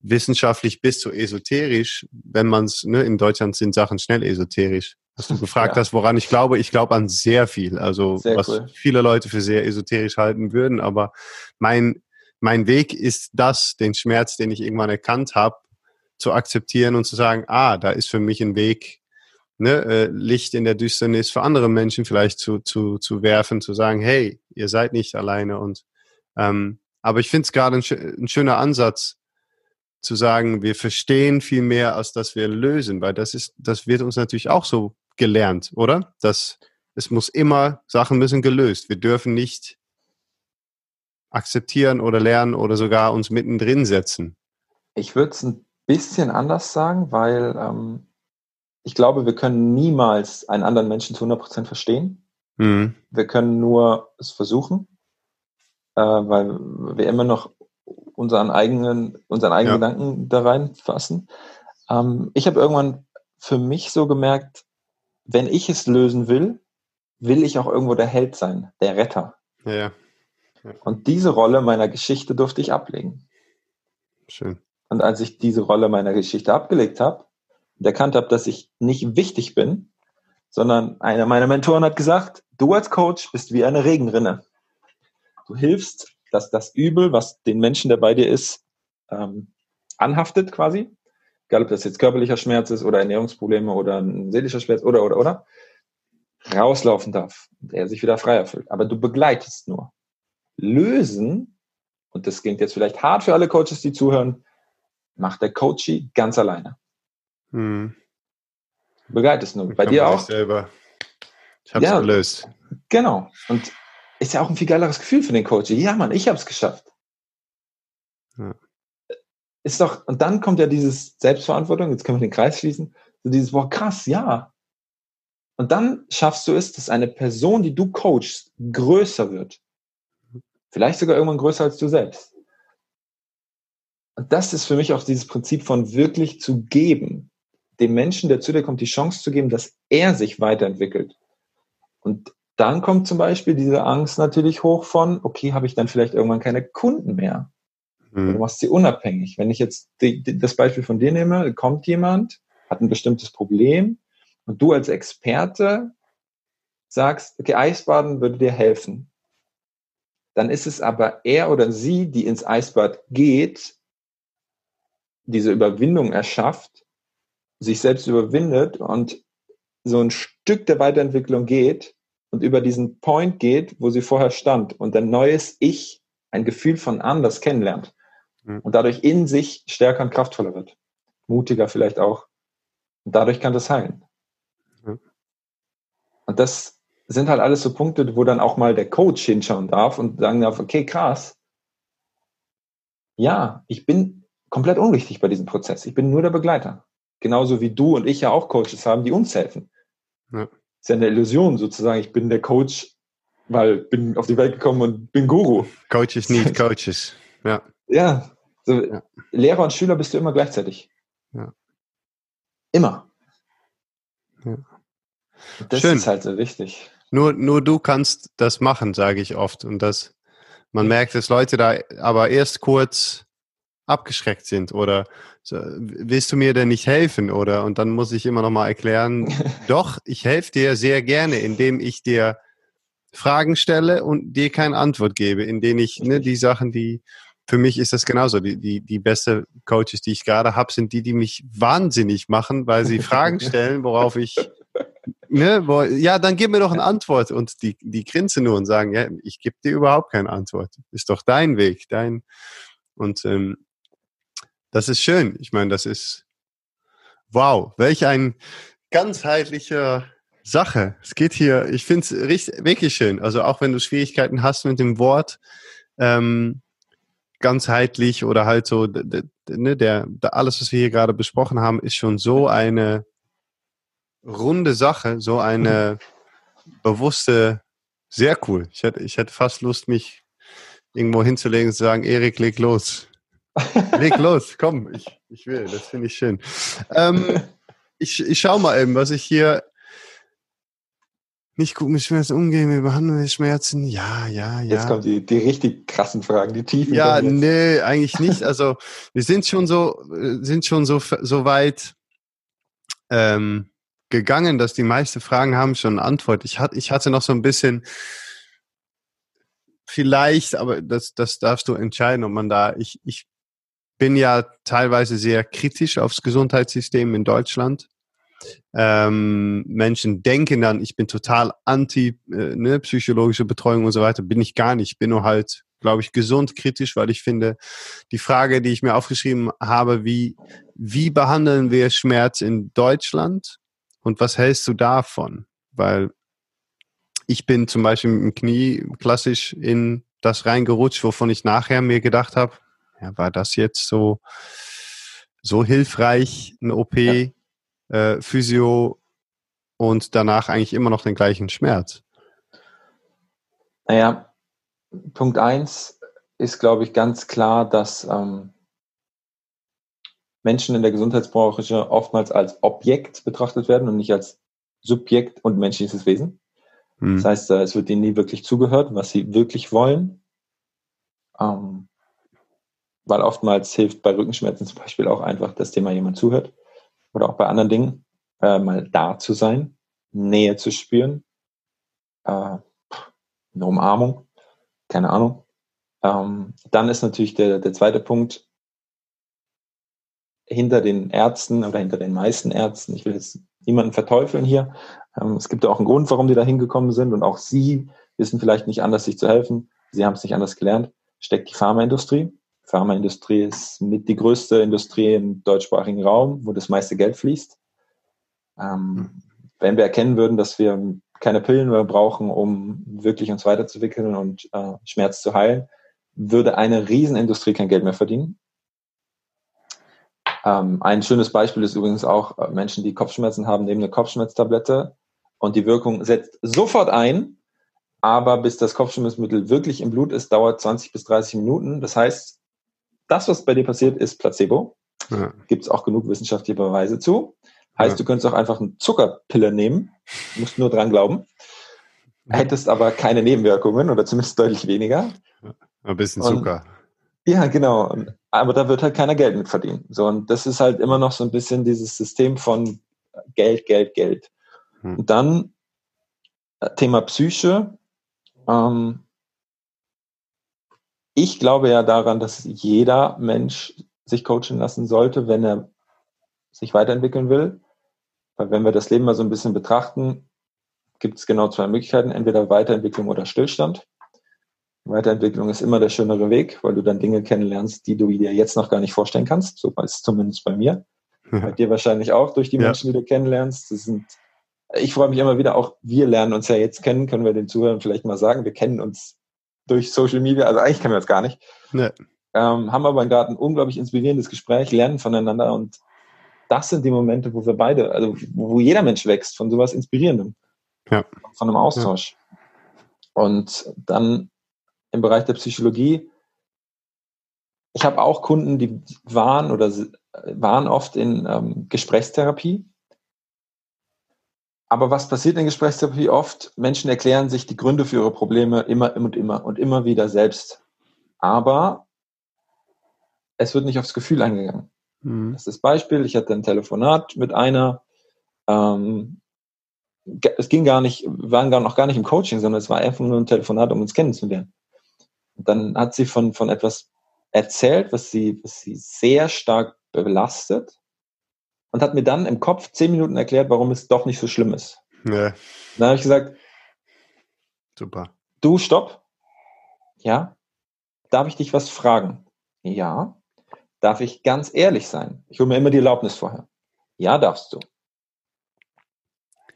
S1: wissenschaftlich bis zu esoterisch, wenn man es, ne, in Deutschland sind Sachen schnell esoterisch. Was du gefragt ja. hast, woran ich glaube, ich glaube an sehr viel. Also sehr was cool. viele Leute für sehr esoterisch halten würden, aber mein, mein Weg ist das, den Schmerz, den ich irgendwann erkannt habe, zu akzeptieren und zu sagen, ah, da ist für mich ein Weg, ne, äh, Licht in der Düsternis für andere Menschen vielleicht zu, zu, zu werfen, zu sagen, hey, ihr seid nicht alleine. Und ähm, aber ich finde es gerade ein, ein schöner Ansatz, zu sagen, wir verstehen viel mehr, als dass wir lösen, weil das ist, das wird uns natürlich auch so gelernt, oder? Dass es muss immer, Sachen müssen gelöst. Wir dürfen nicht akzeptieren oder lernen oder sogar uns mittendrin setzen.
S2: Ich würde es ein bisschen anders sagen, weil ähm, ich glaube, wir können niemals einen anderen Menschen zu 100% verstehen. Mhm. Wir können nur es versuchen, äh, weil wir immer noch unseren eigenen, unseren eigenen ja. Gedanken da reinfassen. Ähm, ich habe irgendwann für mich so gemerkt, wenn ich es lösen will, will ich auch irgendwo der Held sein, der Retter. Ja. Und diese Rolle meiner Geschichte durfte ich ablegen.
S1: Schön.
S2: Und als ich diese Rolle meiner Geschichte abgelegt habe und erkannt habe, dass ich nicht wichtig bin, sondern einer meiner Mentoren hat gesagt, du als Coach bist wie eine Regenrinne. Du hilfst, dass das Übel, was den Menschen, der bei dir ist, ähm, anhaftet quasi, egal ob das jetzt körperlicher Schmerz ist oder Ernährungsprobleme oder ein seelischer Schmerz oder, oder, oder, rauslaufen darf und er sich wieder frei erfüllt. Aber du begleitest nur. Lösen, und das klingt jetzt vielleicht hart für alle Coaches, die zuhören, macht der Coachie ganz alleine. Hm. Begleitest nur. Ich Bei dir auch?
S1: Selber. Ich habe es ja, gelöst.
S2: Genau. Und ist ja auch ein viel geileres Gefühl für den Coach. Ja, Mann, ich habe es geschafft. Ja ist doch, und dann kommt ja dieses Selbstverantwortung, jetzt können wir den Kreis schließen, so dieses, boah, krass, ja. Und dann schaffst du es, dass eine Person, die du coachst, größer wird. Vielleicht sogar irgendwann größer als du selbst. Und das ist für mich auch dieses Prinzip von wirklich zu geben. Dem Menschen, der zu dir kommt, die Chance zu geben, dass er sich weiterentwickelt. Und dann kommt zum Beispiel diese Angst natürlich hoch von, okay, habe ich dann vielleicht irgendwann keine Kunden mehr? Mhm. Du machst sie unabhängig. Wenn ich jetzt die, die, das Beispiel von dir nehme, kommt jemand, hat ein bestimmtes Problem und du als Experte sagst, okay, Eisbaden würde dir helfen. Dann ist es aber er oder sie, die ins Eisbad geht, diese Überwindung erschafft, sich selbst überwindet und so ein Stück der Weiterentwicklung geht und über diesen Point geht, wo sie vorher stand und ein neues Ich, ein Gefühl von anders kennenlernt mhm. und dadurch in sich stärker und kraftvoller wird. Mutiger vielleicht auch. Und dadurch kann das heilen. Mhm. Und das sind halt alles so Punkte, wo dann auch mal der Coach hinschauen darf und sagen darf, okay, krass. Ja, ich bin komplett unwichtig bei diesem Prozess. Ich bin nur der Begleiter. Genauso wie du und ich ja auch Coaches haben, die uns helfen. Ja. Ist ja eine Illusion sozusagen. Ich bin der Coach, weil bin auf die Welt gekommen und bin Guru.
S1: Coaches need Coaches. Ja.
S2: Ja, so, ja. Lehrer und Schüler bist du immer gleichzeitig. Ja. Immer. Ja. Das Schön. ist halt so wichtig.
S1: Nur, nur du kannst das machen, sage ich oft. Und das, man merkt, dass Leute da aber erst kurz abgeschreckt sind oder so, willst du mir denn nicht helfen? Oder und dann muss ich immer noch mal erklären, doch, ich helfe dir sehr gerne, indem ich dir Fragen stelle und dir keine Antwort gebe, indem ich ne, die Sachen, die für mich ist das genauso. Die, die, die beste Coaches, die ich gerade habe, sind die, die mich wahnsinnig machen, weil sie Fragen stellen, worauf ich, ne, wo, ja, dann gib mir doch eine Antwort. Und die, die grinsen nur und sagen, ja, ich gebe dir überhaupt keine Antwort. Ist doch dein Weg, dein. Und ähm, das ist schön. Ich meine, das ist, wow, welch ein ganzheitlicher Sache. Es geht hier, ich finde es wirklich schön. Also auch wenn du Schwierigkeiten hast mit dem Wort, ähm, ganzheitlich oder halt so, ne, der, der, alles, was wir hier gerade besprochen haben, ist schon so eine runde Sache, so eine bewusste, sehr cool. Ich hätte, ich hätte fast Lust, mich irgendwo hinzulegen und zu sagen, Erik, leg los. leg los, komm, ich, ich will, das finde ich schön. Ähm, ich, ich schau mal eben, was ich hier nicht gut mit Schmerzen umgehen, wir behandeln wir Schmerzen. Ja, ja, ja.
S2: Jetzt kommen die, die richtig krassen Fragen, die tiefen.
S1: Ja, nee, eigentlich nicht. Also wir sind schon so, sind schon so, so weit ähm, gegangen, dass die meisten Fragen haben schon eine Antwort. Ich hatte, ich hatte noch so ein bisschen vielleicht, aber das, das darfst du entscheiden, ob man da, ich, ich bin ja teilweise sehr kritisch aufs Gesundheitssystem in Deutschland. Ähm, Menschen denken dann, ich bin total anti äh, ne, psychologische Betreuung und so weiter. Bin ich gar nicht. Bin nur halt, glaube ich, gesund kritisch, weil ich finde, die Frage, die ich mir aufgeschrieben habe, wie, wie behandeln wir Schmerz in Deutschland und was hältst du davon? Weil ich bin zum Beispiel mit dem Knie klassisch in das reingerutscht, wovon ich nachher mir gedacht habe, ja, war das jetzt so, so hilfreich, eine OP, ja. äh, Physio und danach eigentlich immer noch den gleichen Schmerz?
S2: Naja, Punkt eins ist, glaube ich, ganz klar, dass ähm, Menschen in der Gesundheitsbranche oftmals als Objekt betrachtet werden und nicht als Subjekt und menschliches Wesen. Hm. Das heißt, äh, es wird ihnen nie wirklich zugehört, was sie wirklich wollen. Ähm, weil oftmals hilft bei Rückenschmerzen zum Beispiel auch einfach das Thema jemand zuhört oder auch bei anderen Dingen äh, mal da zu sein, Nähe zu spüren, äh, eine Umarmung, keine Ahnung. Ähm, dann ist natürlich der, der zweite Punkt, hinter den Ärzten oder hinter den meisten Ärzten, ich will jetzt niemanden verteufeln hier, ähm, es gibt ja auch einen Grund, warum die da hingekommen sind und auch sie wissen vielleicht nicht anders, sich zu helfen. Sie haben es nicht anders gelernt, steckt die Pharmaindustrie. Pharmaindustrie ist mit die größte Industrie im deutschsprachigen Raum, wo das meiste Geld fließt. Ähm, wenn wir erkennen würden, dass wir keine Pillen mehr brauchen, um wirklich uns weiterzuentwickeln und äh, Schmerz zu heilen, würde eine Riesenindustrie kein Geld mehr verdienen. Ähm, ein schönes Beispiel ist übrigens auch äh, Menschen, die Kopfschmerzen haben, nehmen eine Kopfschmerztablette und die Wirkung setzt sofort ein, aber bis das Kopfschmerzmittel wirklich im Blut ist, dauert 20 bis 30 Minuten. Das heißt, das, was bei dir passiert, ist Placebo. Ja. Gibt es auch genug wissenschaftliche Beweise zu. Heißt, ja. du könntest auch einfach eine Zuckerpille nehmen, musst nur dran glauben, hättest aber keine Nebenwirkungen oder zumindest deutlich weniger.
S1: Ein bisschen Zucker.
S2: Und, ja, genau. Aber da wird halt keiner Geld mit verdienen. So, und das ist halt immer noch so ein bisschen dieses System von Geld, Geld, Geld. Hm. Und dann äh, Thema Psyche. Ähm, ich glaube ja daran, dass jeder Mensch sich coachen lassen sollte, wenn er sich weiterentwickeln will. Weil wenn wir das Leben mal so ein bisschen betrachten, gibt es genau zwei Möglichkeiten, entweder Weiterentwicklung oder Stillstand. Weiterentwicklung ist immer der schönere Weg, weil du dann Dinge kennenlernst, die du dir jetzt noch gar nicht vorstellen kannst. So ist es zumindest bei mir. Ja. Bei dir wahrscheinlich auch durch die ja. Menschen, die du kennenlernst. Das sind, ich freue mich immer wieder, auch wir lernen uns ja jetzt kennen, können wir den Zuhörern vielleicht mal sagen. Wir kennen uns durch Social Media, also eigentlich kennen wir uns gar nicht. Nee. Ähm, haben aber gerade ein unglaublich inspirierendes Gespräch, lernen voneinander und das sind die Momente, wo wir beide, also wo jeder Mensch wächst von sowas Inspirierendem. Ja. Von einem Austausch. Ja. Und dann im Bereich der Psychologie. Ich habe auch Kunden, die waren oder waren oft in ähm, Gesprächstherapie. Aber was passiert in Gesprächstherapie oft? Menschen erklären sich die Gründe für ihre Probleme immer und immer und immer wieder selbst. Aber es wird nicht aufs Gefühl eingegangen. Mhm. Das ist das Beispiel. Ich hatte ein Telefonat mit einer, ähm, es ging gar nicht, wir waren gar noch gar nicht im Coaching, sondern es war einfach nur ein Telefonat, um uns kennenzulernen. Und dann hat sie von, von etwas erzählt, was sie, was sie sehr stark belastet und hat mir dann im Kopf zehn Minuten erklärt, warum es doch nicht so schlimm ist. Nee. Dann habe ich gesagt, super. Du, stopp. Ja. Darf ich dich was fragen? Ja. Darf ich ganz ehrlich sein? Ich hole mir immer die Erlaubnis vorher. Ja, darfst du.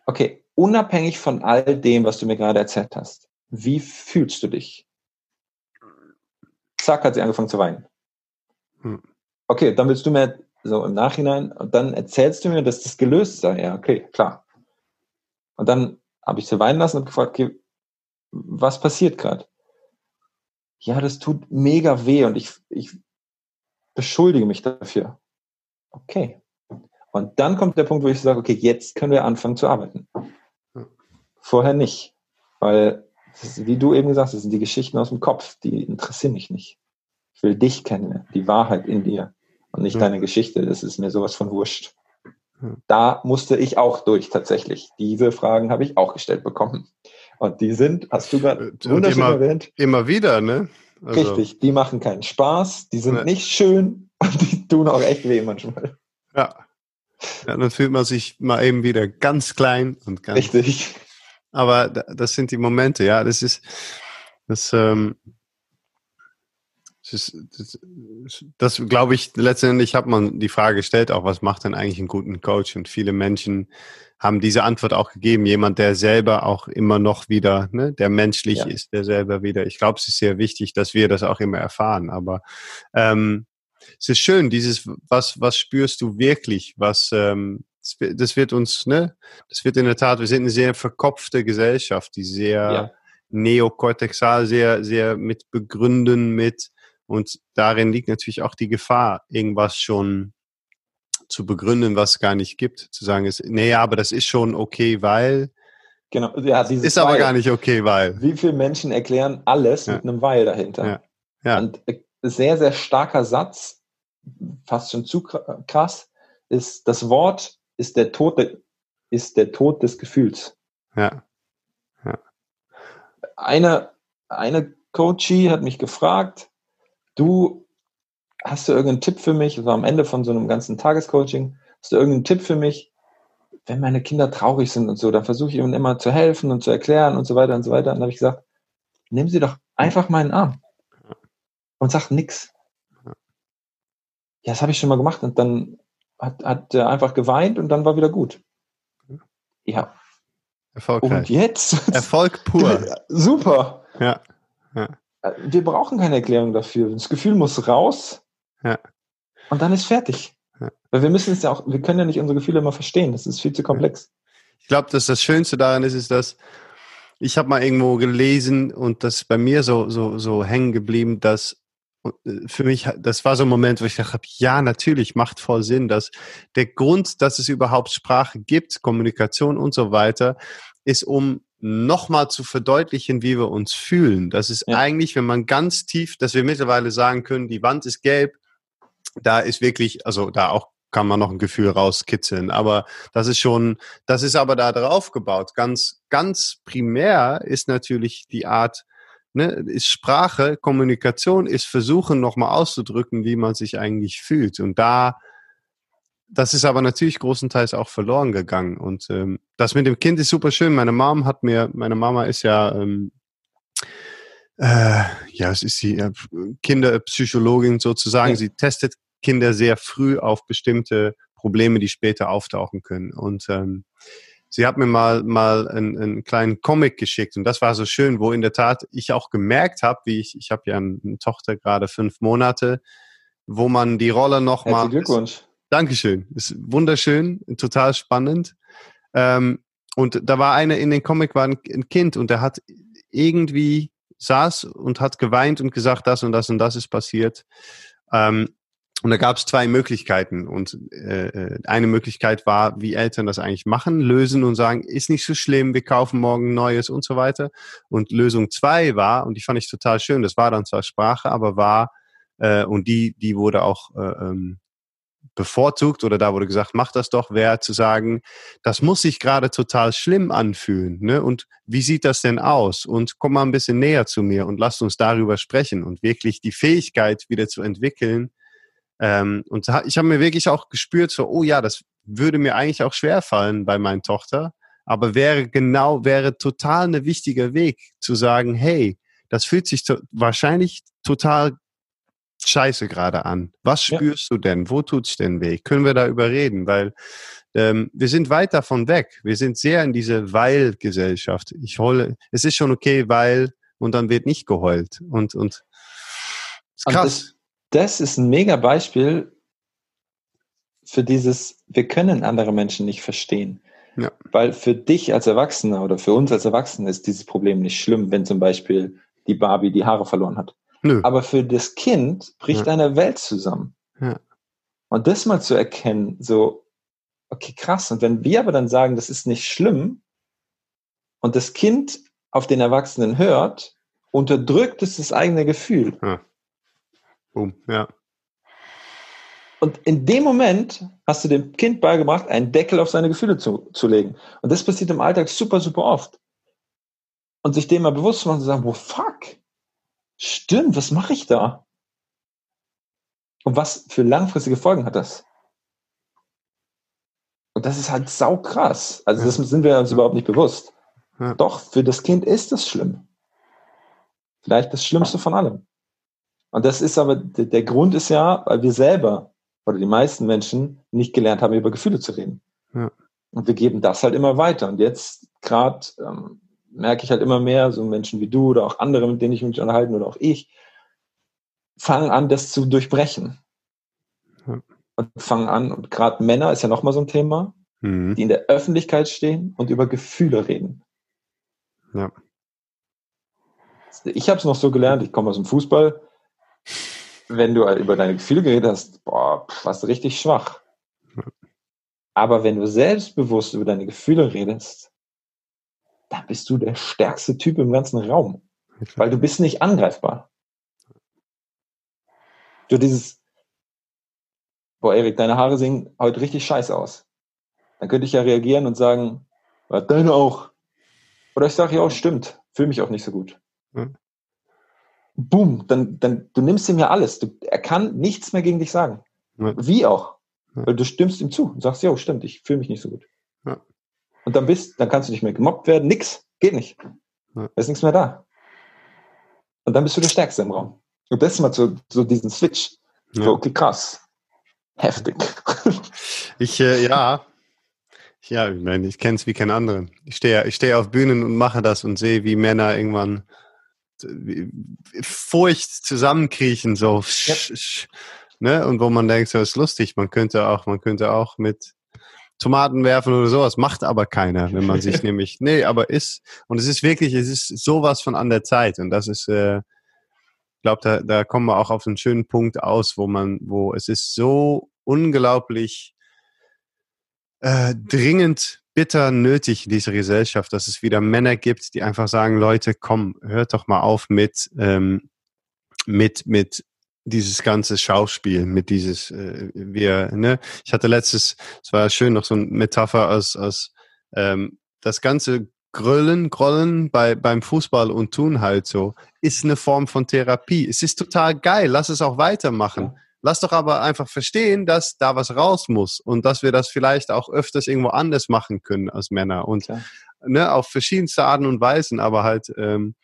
S2: Okay, unabhängig von all dem, was du mir gerade erzählt hast, wie fühlst du dich? Zack, hat sie angefangen zu weinen. Hm. Okay, dann willst du mir so im Nachhinein und dann erzählst du mir, dass das gelöst sei. Ja, okay, klar. Und dann habe ich sie weinen lassen und gefragt, okay, was passiert gerade? Ja, das tut mega weh und ich, ich beschuldige mich dafür. Okay. Und dann kommt der Punkt, wo ich sage, okay, jetzt können wir anfangen zu arbeiten. Vorher nicht. Weil, ist, wie du eben gesagt hast, das sind die Geschichten aus dem Kopf, die interessieren mich nicht. Ich will dich kennen, die Wahrheit in dir und nicht ja. deine Geschichte. Das ist mir sowas von wurscht. Da musste ich auch durch tatsächlich. Diese Fragen habe ich auch gestellt bekommen. Und die sind, hast du gerade
S1: wunderschön immer, erwähnt. Immer wieder, ne?
S2: Also. Richtig, die machen keinen Spaß, die sind ne. nicht schön und die tun auch echt weh manchmal.
S1: Ja. ja. Dann fühlt man sich mal eben wieder ganz klein und ganz.
S2: Richtig.
S1: Aber das sind die Momente, ja. Das ist, das, ähm, das, das, das glaube ich, letztendlich hat man die Frage gestellt, auch was macht denn eigentlich einen guten Coach? Und viele Menschen haben diese Antwort auch gegeben. Jemand, der selber auch immer noch wieder, ne, der menschlich ja. ist, der selber wieder. Ich glaube, es ist sehr wichtig, dass wir das auch immer erfahren. Aber ähm, es ist schön, dieses, was, was spürst du wirklich? Was, ähm, das wird uns, ne, das wird in der Tat, wir sind eine sehr verkopfte Gesellschaft, die sehr ja. neokortexal, sehr, sehr mit Begründen, mit und darin liegt natürlich auch die Gefahr, irgendwas schon zu begründen, was es gar nicht gibt. Zu sagen ist, nee, aber das ist schon okay, weil.
S2: Genau, ja,
S1: dieses ist aber weil. gar nicht okay, weil.
S2: Wie viele Menschen erklären alles ja. mit einem Weil dahinter? Ja. ja. Und äh, sehr, sehr starker Satz, fast schon zu krass, ist, das Wort ist der Tod, ist der Tod des Gefühls.
S1: Ja. ja.
S2: Eine, eine Coachie hat mich gefragt, du, hast du irgendeinen Tipp für mich? Das war am Ende von so einem ganzen Tagescoaching. Hast du irgendeinen Tipp für mich? Wenn meine Kinder traurig sind und so, dann versuche ich ihnen immer zu helfen und zu erklären und so weiter und so weiter. Und dann habe ich gesagt, nehmen Sie doch einfach meinen Arm und sag nix. Ja, das habe ich schon mal gemacht und dann hat, hat er einfach geweint und dann war wieder gut. Ja.
S1: Erfolgreich.
S2: Und jetzt?
S1: Erfolg pur.
S2: Super.
S1: Ja. ja.
S2: Wir brauchen keine Erklärung dafür. Das Gefühl muss raus.
S1: Ja.
S2: Und dann ist fertig. Ja. Weil wir müssen es ja auch, wir können ja nicht unsere Gefühle immer verstehen. Das ist viel zu komplex.
S1: Ich glaube, dass das Schönste daran ist, ist, dass ich habe mal irgendwo gelesen und das bei mir so, so, so hängen geblieben, dass für mich, das war so ein Moment, wo ich dachte, ja, natürlich, macht voll Sinn, dass der Grund, dass es überhaupt Sprache gibt, Kommunikation und so weiter, ist, um nochmal zu verdeutlichen, wie wir uns fühlen. Das ist ja. eigentlich, wenn man ganz tief, dass wir mittlerweile sagen können, die Wand ist gelb, da ist wirklich, also da auch kann man noch ein Gefühl rauskitzeln. Aber das ist schon, das ist aber da drauf gebaut. Ganz, ganz primär ist natürlich die Art, ne, ist Sprache, Kommunikation, ist versuchen nochmal auszudrücken, wie man sich eigentlich fühlt. Und da das ist aber natürlich großenteils auch verloren gegangen. Und ähm, das mit dem Kind ist super schön. Meine Mom hat mir, meine Mama ist ja, ähm, äh, ja, es ist sie, äh, Kinderpsychologin sozusagen. Ja. Sie testet Kinder sehr früh auf bestimmte Probleme, die später auftauchen können. Und ähm, sie hat mir mal mal einen, einen kleinen Comic geschickt und das war so schön, wo in der Tat ich auch gemerkt habe, wie ich, ich habe ja eine Tochter gerade fünf Monate, wo man die Rolle noch Herzlichen mal
S2: Glückwunsch
S1: Dankeschön. Ist wunderschön, total spannend. Ähm, und da war einer in den Comic, war ein, ein Kind und der hat irgendwie saß und hat geweint und gesagt, das und das und das ist passiert. Ähm, und da gab es zwei Möglichkeiten. Und äh, äh, eine Möglichkeit war, wie Eltern das eigentlich machen, lösen und sagen, ist nicht so schlimm, wir kaufen morgen Neues und so weiter. Und Lösung zwei war, und die fand ich total schön, das war dann zwar Sprache, aber war, äh, und die, die wurde auch äh, ähm, bevorzugt oder da wurde gesagt, mach das doch, wäre zu sagen, das muss sich gerade total schlimm anfühlen. Ne? Und wie sieht das denn aus? Und komm mal ein bisschen näher zu mir und lasst uns darüber sprechen und wirklich die Fähigkeit wieder zu entwickeln. Ähm, und ich habe mir wirklich auch gespürt, so, oh ja, das würde mir eigentlich auch schwerfallen bei meiner Tochter, aber wäre genau, wäre total ein wichtiger Weg zu sagen, hey, das fühlt sich to wahrscheinlich total scheiße gerade an. Was spürst ja. du denn? Wo tut's denn weh? Können wir darüber reden? Weil ähm, wir sind weit davon weg. Wir sind sehr in diese Weil-Gesellschaft. Ich heule, es ist schon okay, weil, und dann wird nicht geheult. Und, und,
S2: ist krass. Das, ist ein mega Beispiel für dieses, wir können andere Menschen nicht verstehen.
S1: Ja.
S2: Weil für dich als Erwachsener oder für uns als Erwachsene ist dieses Problem nicht schlimm, wenn zum Beispiel die Barbie die Haare verloren hat.
S1: Nö.
S2: Aber für das Kind bricht
S1: Ja.
S2: eine Welt zusammen.
S1: Ja.
S2: Und das mal zu erkennen, so, okay, krass. Und wenn wir aber dann sagen, das ist nicht schlimm, und das Kind auf den Erwachsenen hört, unterdrückt es das eigene Gefühl.
S1: Boom. Ja.
S2: Und in dem Moment hast du dem Kind beigebracht, einen Deckel auf seine Gefühle zu, zu legen. Und das passiert im Alltag super, super oft. Und sich dem mal bewusst zu machen und zu sagen, wo fuck? Stimmt, was mache ich da? Und was für langfristige Folgen hat das? Und das ist halt sau krass. Also das sind wir uns überhaupt nicht bewusst. Doch, für das Kind ist das schlimm. Vielleicht das Schlimmste von allem. Und das ist aber, der Grund ist ja, weil wir selber oder die meisten Menschen nicht gelernt haben, über Gefühle zu reden.
S1: Ja.
S2: Und wir geben das halt immer weiter. Und jetzt gerade ähm, merke ich halt immer mehr, so Menschen wie du oder auch andere, mit denen ich mich unterhalten oder auch ich, fangen an, das zu durchbrechen.
S1: Ja.
S2: Und fangen an, und gerade Männer ist ja nochmal so ein Thema,
S1: Mhm.
S2: die in der Öffentlichkeit stehen und über Gefühle reden.
S1: Ja.
S2: Ich habe es noch so gelernt, ich komme aus dem Fußball. Wenn du über deine Gefühle geredet hast, boah, pff, warst du richtig schwach. Aber wenn du selbstbewusst über deine Gefühle redest, dann bist du der stärkste Typ im ganzen Raum. Weil du bist nicht angreifbar. Du dieses, boah, Erik, deine Haare sehen heute richtig scheiße aus. Dann könnte ich ja reagieren und sagen, "Ja, deine auch. Oder ich sage, ja, stimmt, fühle mich auch nicht so gut. Boom, dann, dann, du nimmst ihm ja alles. Du, er kann nichts mehr gegen dich sagen.
S1: Ja.
S2: Wie auch.
S1: Ja.
S2: Weil du stimmst ihm zu und sagst, ja, stimmt, ich fühle mich nicht so gut.
S1: Ja.
S2: Und dann bist, dann kannst du nicht mehr gemobbt werden, nix, geht nicht. Da ist nichts mehr da. Und dann bist du der Stärkste im Raum. Und das mal so, so diesen Switch. So, okay, krass. Heftig.
S1: Ich, äh, ja. Ja, ich meine, ich kenne es wie kein anderen. Ich stehe ich stehe auf Bühnen und mache das und sehe, wie Männer irgendwann furcht zusammenkriechen, so.
S2: Ja.
S1: Ne? Und wo man denkt, so ist lustig, man könnte auch, man könnte auch mit Tomaten werfen oder sowas, macht aber keiner, wenn man sich nämlich, nee, aber ist, und es ist wirklich, es ist sowas von an der Zeit und das ist, äh, ich glaube, da, da kommen wir auch auf einen schönen Punkt aus, wo man, wo es ist so unglaublich äh, dringend bitter nötig in dieser Gesellschaft, dass es wieder Männer gibt, die einfach sagen, Leute, komm, hört doch mal auf mit, ähm, mit, mit dieses ganze Schauspiel, mit dieses, äh, wir, ne, ich hatte letztes, es war schön, noch so eine Metapher aus, aus ähm, das ganze Gröllen, Grollen bei, beim Fußball und tun halt so, ist eine Form von Therapie. Es ist total geil, lass es auch weitermachen.
S2: Ja.
S1: Lass doch aber einfach verstehen, dass da was raus muss und dass wir das vielleicht auch öfters irgendwo anders machen können als Männer und ne, auf verschiedenste Arten und Weisen, aber halt ähm,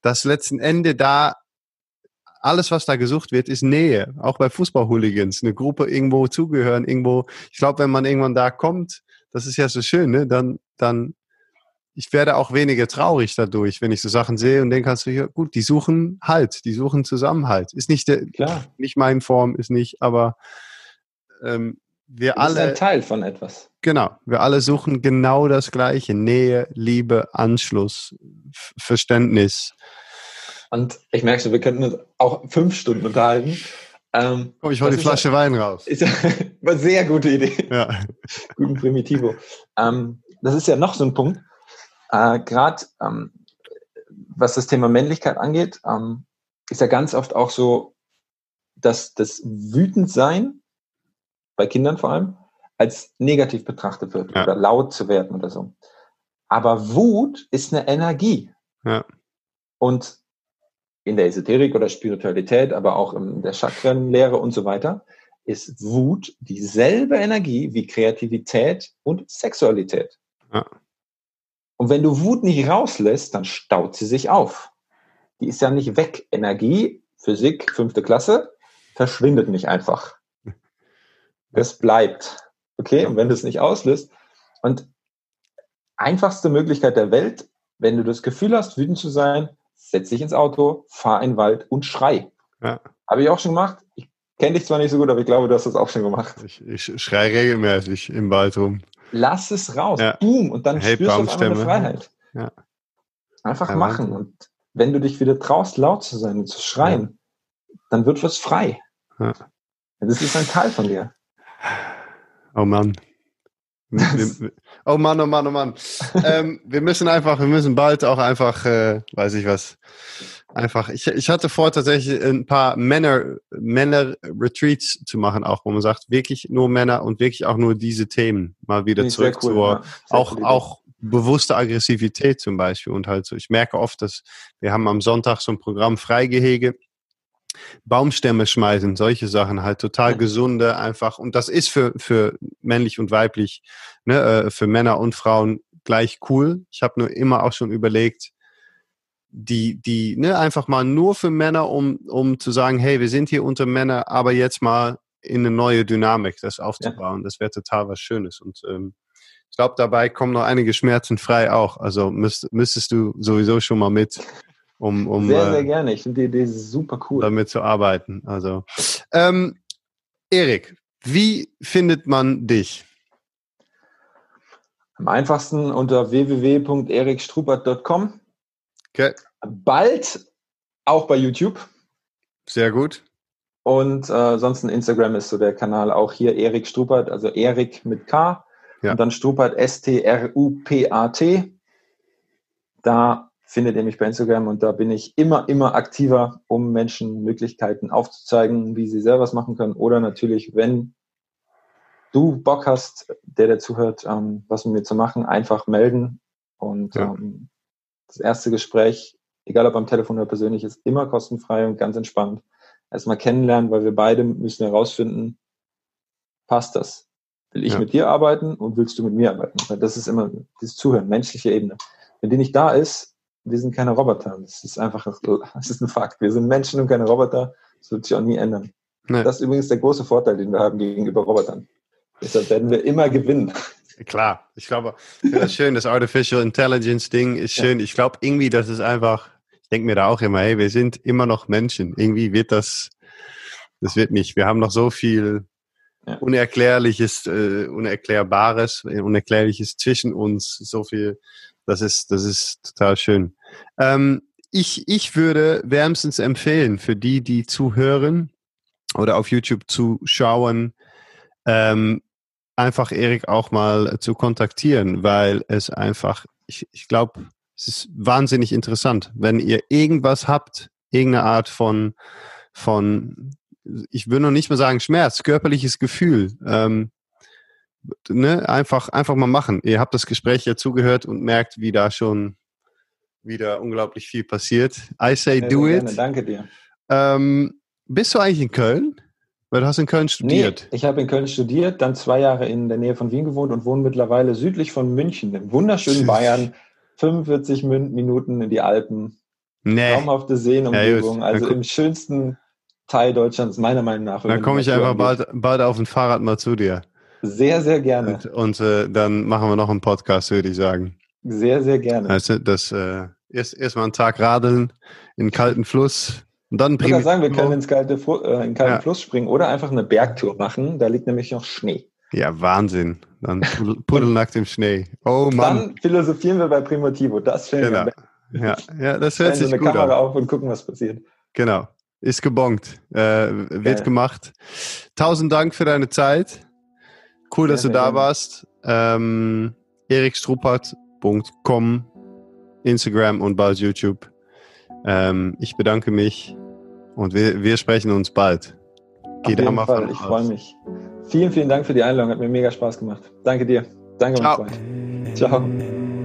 S1: das letzten Ende da alles, was da gesucht wird, ist Nähe. Auch bei Fußball-Hooligans, eine Gruppe irgendwo zugehören, irgendwo. Ich glaube, wenn man irgendwann da kommt, das ist ja so schön, ne? Dann, dann, ich werde auch weniger traurig dadurch, wenn ich so Sachen sehe und denke, also, ja, gut, die suchen Halt, die suchen Zusammenhalt. Ist nicht der,
S2: Klar.
S1: nicht mein Form, ist nicht, aber ähm, wir
S2: Das ist
S1: alle,
S2: ein Teil von etwas.
S1: genau, wir alle suchen genau das Gleiche: Nähe, Liebe, Anschluss, F Verständnis.
S2: Und ich merke schon, wir könnten uns auch fünf Stunden unterhalten. Ähm,
S1: Komm, ich hol
S2: Das
S1: die Flasche Wein raus.
S2: ist ja eine sehr gute Idee.
S1: Ja,
S2: Guten Primitivo. Ähm, das ist ja noch so ein Punkt. Äh, Gerade ähm, was das Thema Männlichkeit angeht, ähm, ist ja ganz oft auch so, dass das Wütendsein, bei Kindern vor allem, als negativ betrachtet wird
S1: Ja.
S2: oder laut zu werden oder so. Aber Wut ist eine Energie.
S1: Ja.
S2: Und in der Esoterik oder Spiritualität, aber auch in der Chakrenlehre und so weiter, ist Wut dieselbe Energie wie Kreativität und Sexualität.
S1: Ja.
S2: Und wenn du Wut nicht rauslässt, dann staut sie sich auf. Die ist ja nicht weg. Energie, Physik, fünfte Klasse, verschwindet nicht einfach. Das bleibt. Okay? Und wenn du es nicht auslöst, und einfachste Möglichkeit der Welt, wenn du das Gefühl hast, wütend zu sein, setz dich ins Auto, fahr in den Wald und schrei.
S1: Ja.
S2: Habe ich auch schon gemacht. Ich kenne dich zwar nicht so gut, aber ich glaube, du hast das auch schon gemacht.
S1: ich, ich schreie regelmäßig im Wald rum.
S2: Lass es raus.
S1: Ja.
S2: Boom. Und dann
S1: Hey,
S2: spürst du auf einmal. Freiheit.
S1: Ja.
S2: Einfach
S1: Ja,
S2: machen. Und wenn du dich wieder traust, laut zu sein und zu schreien, dann wird was frei. Das ist ein Teil von dir.
S1: Oh Mann. Oh Mann, oh Mann, oh Mann. ähm, wir müssen einfach, wir müssen bald auch einfach, äh, weiß ich was, einfach. Ich, ich hatte vor, tatsächlich ein paar Männer, Männer-Retreats zu machen, auch wo man sagt, wirklich nur Männer und wirklich auch nur diese Themen mal wieder
S2: sehr
S1: zurück
S2: cool,
S1: zur,
S2: ja.
S1: Auch, auch bewusste Aggressivität zum Beispiel und halt so. Ich merke oft, dass wir haben am Sonntag so ein Programm Freigehege, Baumstämme schmeißen, solche Sachen halt total gesunde einfach und das ist für für männlich und weiblich, ne, äh, für Männer und Frauen gleich cool. Ich habe nur immer auch schon überlegt, die die ne einfach mal nur für Männer, um um zu sagen, hey, wir sind hier unter Männer, aber jetzt mal in eine neue Dynamik das aufzubauen. Das wäre total was Schönes und ähm, ich glaube, dabei kommen noch einige Schmerzen frei auch. Also müsst, müsstest du sowieso schon mal mit, um, um
S2: sehr, sehr
S1: äh,
S2: gerne. Ich finde die Idee super cool.
S1: damit zu arbeiten. Also, ähm, Erik, wie findet man dich?
S2: Am einfachsten unter www.erikstrupert.com.
S1: Okay,
S2: Bald auch bei YouTube.
S1: sehr gut.
S2: Und äh, ansonsten Instagram ist so der Kanal auch hier Erik Strupert, also Erik mit K.
S1: Ja.
S2: Und dann Strupert S-T-R-U-P-A-T. Da findet ihr mich bei Instagram und da bin ich immer, immer aktiver, um Menschen Möglichkeiten aufzuzeigen, wie sie selber was machen können. Oder natürlich, wenn du Bock hast, der, der zuhört, ähm, was mit mir zu machen, einfach melden. Und
S1: Ja.
S2: ähm, das erste Gespräch, egal ob am Telefon oder persönlich, ist immer kostenfrei und ganz entspannt. Erstmal kennenlernen, weil wir beide müssen herausfinden, passt das? Will ich
S1: Ja.
S2: mit dir arbeiten und willst du mit mir arbeiten? Weil Das ist immer das Zuhören, menschliche Ebene. Wenn die nicht da ist, wir sind keine Roboter. Das ist einfach, das ist ein Fakt. Wir sind Menschen und keine Roboter. Das wird sich auch nie ändern.
S1: Ne,
S2: Das ist übrigens der große Vorteil, den wir haben gegenüber Robotern. Deshalb werden wir immer gewinnen.
S1: Klar, ich glaube, das schön, das Artificial Intelligence Ding ist schön. Ich glaube irgendwie, das ist einfach, ich denke mir da auch immer, hey, wir sind immer noch Menschen. Irgendwie wird das, das wird nicht. Wir haben noch so viel
S2: Ja.
S1: Unerklärliches, äh, Unerklärbares, äh, Unerklärliches zwischen uns, so viel. Das ist, das ist total schön. Ähm, ich, ich würde wärmstens empfehlen, für die, die zuhören oder auf YouTube zuschauen, ähm, einfach Erik auch mal zu kontaktieren, weil es einfach, ich, ich glaube, es ist wahnsinnig interessant. Wenn ihr irgendwas habt, irgendeine Art von, von, ich will noch nicht mal sagen Schmerz, körperliches Gefühl, ähm, ne, einfach, einfach mal machen. Ihr habt das Gespräch ja zugehört und merkt, wie da schon wieder unglaublich viel passiert. I say
S2: Sehr,
S1: do
S2: sehr
S1: it.
S2: gerne. Danke dir.
S1: Ähm, bist du eigentlich in Köln? Weil du hast in Köln studiert.
S2: Nee, ich habe in Köln studiert, dann zwei Jahre in der Nähe von Wien gewohnt und wohne mittlerweile südlich von München, im wunderschönen Bayern. 45 Min- Minuten in die Alpen,
S1: Nee.
S2: traumhafte
S1: Ja,
S2: Seenumgebung,
S1: gut.
S2: also im schönsten Teil Deutschlands, meiner Meinung nach.
S1: Dann komme ich einfach bald, bald auf dem Fahrrad mal zu dir.
S2: Sehr, sehr gerne.
S1: Und, und äh, dann machen wir noch einen Podcast, würde ich sagen.
S2: Sehr, sehr gerne.
S1: Du, das äh, erst erstmal einen Tag radeln in kalten Fluss und dann
S2: Ich würde sagen, wir können ins kalte, äh, in kalten
S1: Ja.
S2: Fluss springen oder einfach eine Bergtour machen. Da liegt nämlich noch Schnee.
S1: Ja, Wahnsinn. Dann pudel, pudelnackt im Schnee. Oh Mann.
S2: Dann philosophieren wir bei Primotivo. Das ich
S1: Genau. Ja, ja, das hört
S2: so
S1: sich
S2: eine
S1: gut
S2: Kamera
S1: an.
S2: auf und gucken, was passiert.
S1: Genau. Ist gebongt. Äh, wird
S2: Geil.
S1: gemacht. Tausend Dank für deine Zeit. Cool, dass
S2: Sehr,
S1: du da
S2: gerne.
S1: warst. Ähm, erikstruppert.com, Instagram und bald YouTube. Ähm, ich bedanke mich und wir, wir sprechen uns bald. Geh
S2: Auf jeden Fall, ich freue mich. Vielen, vielen Dank für die Einladung. Hat mir mega Spaß gemacht. Danke dir. Danke, mein
S1: Ciao.
S2: Freund. Ciao.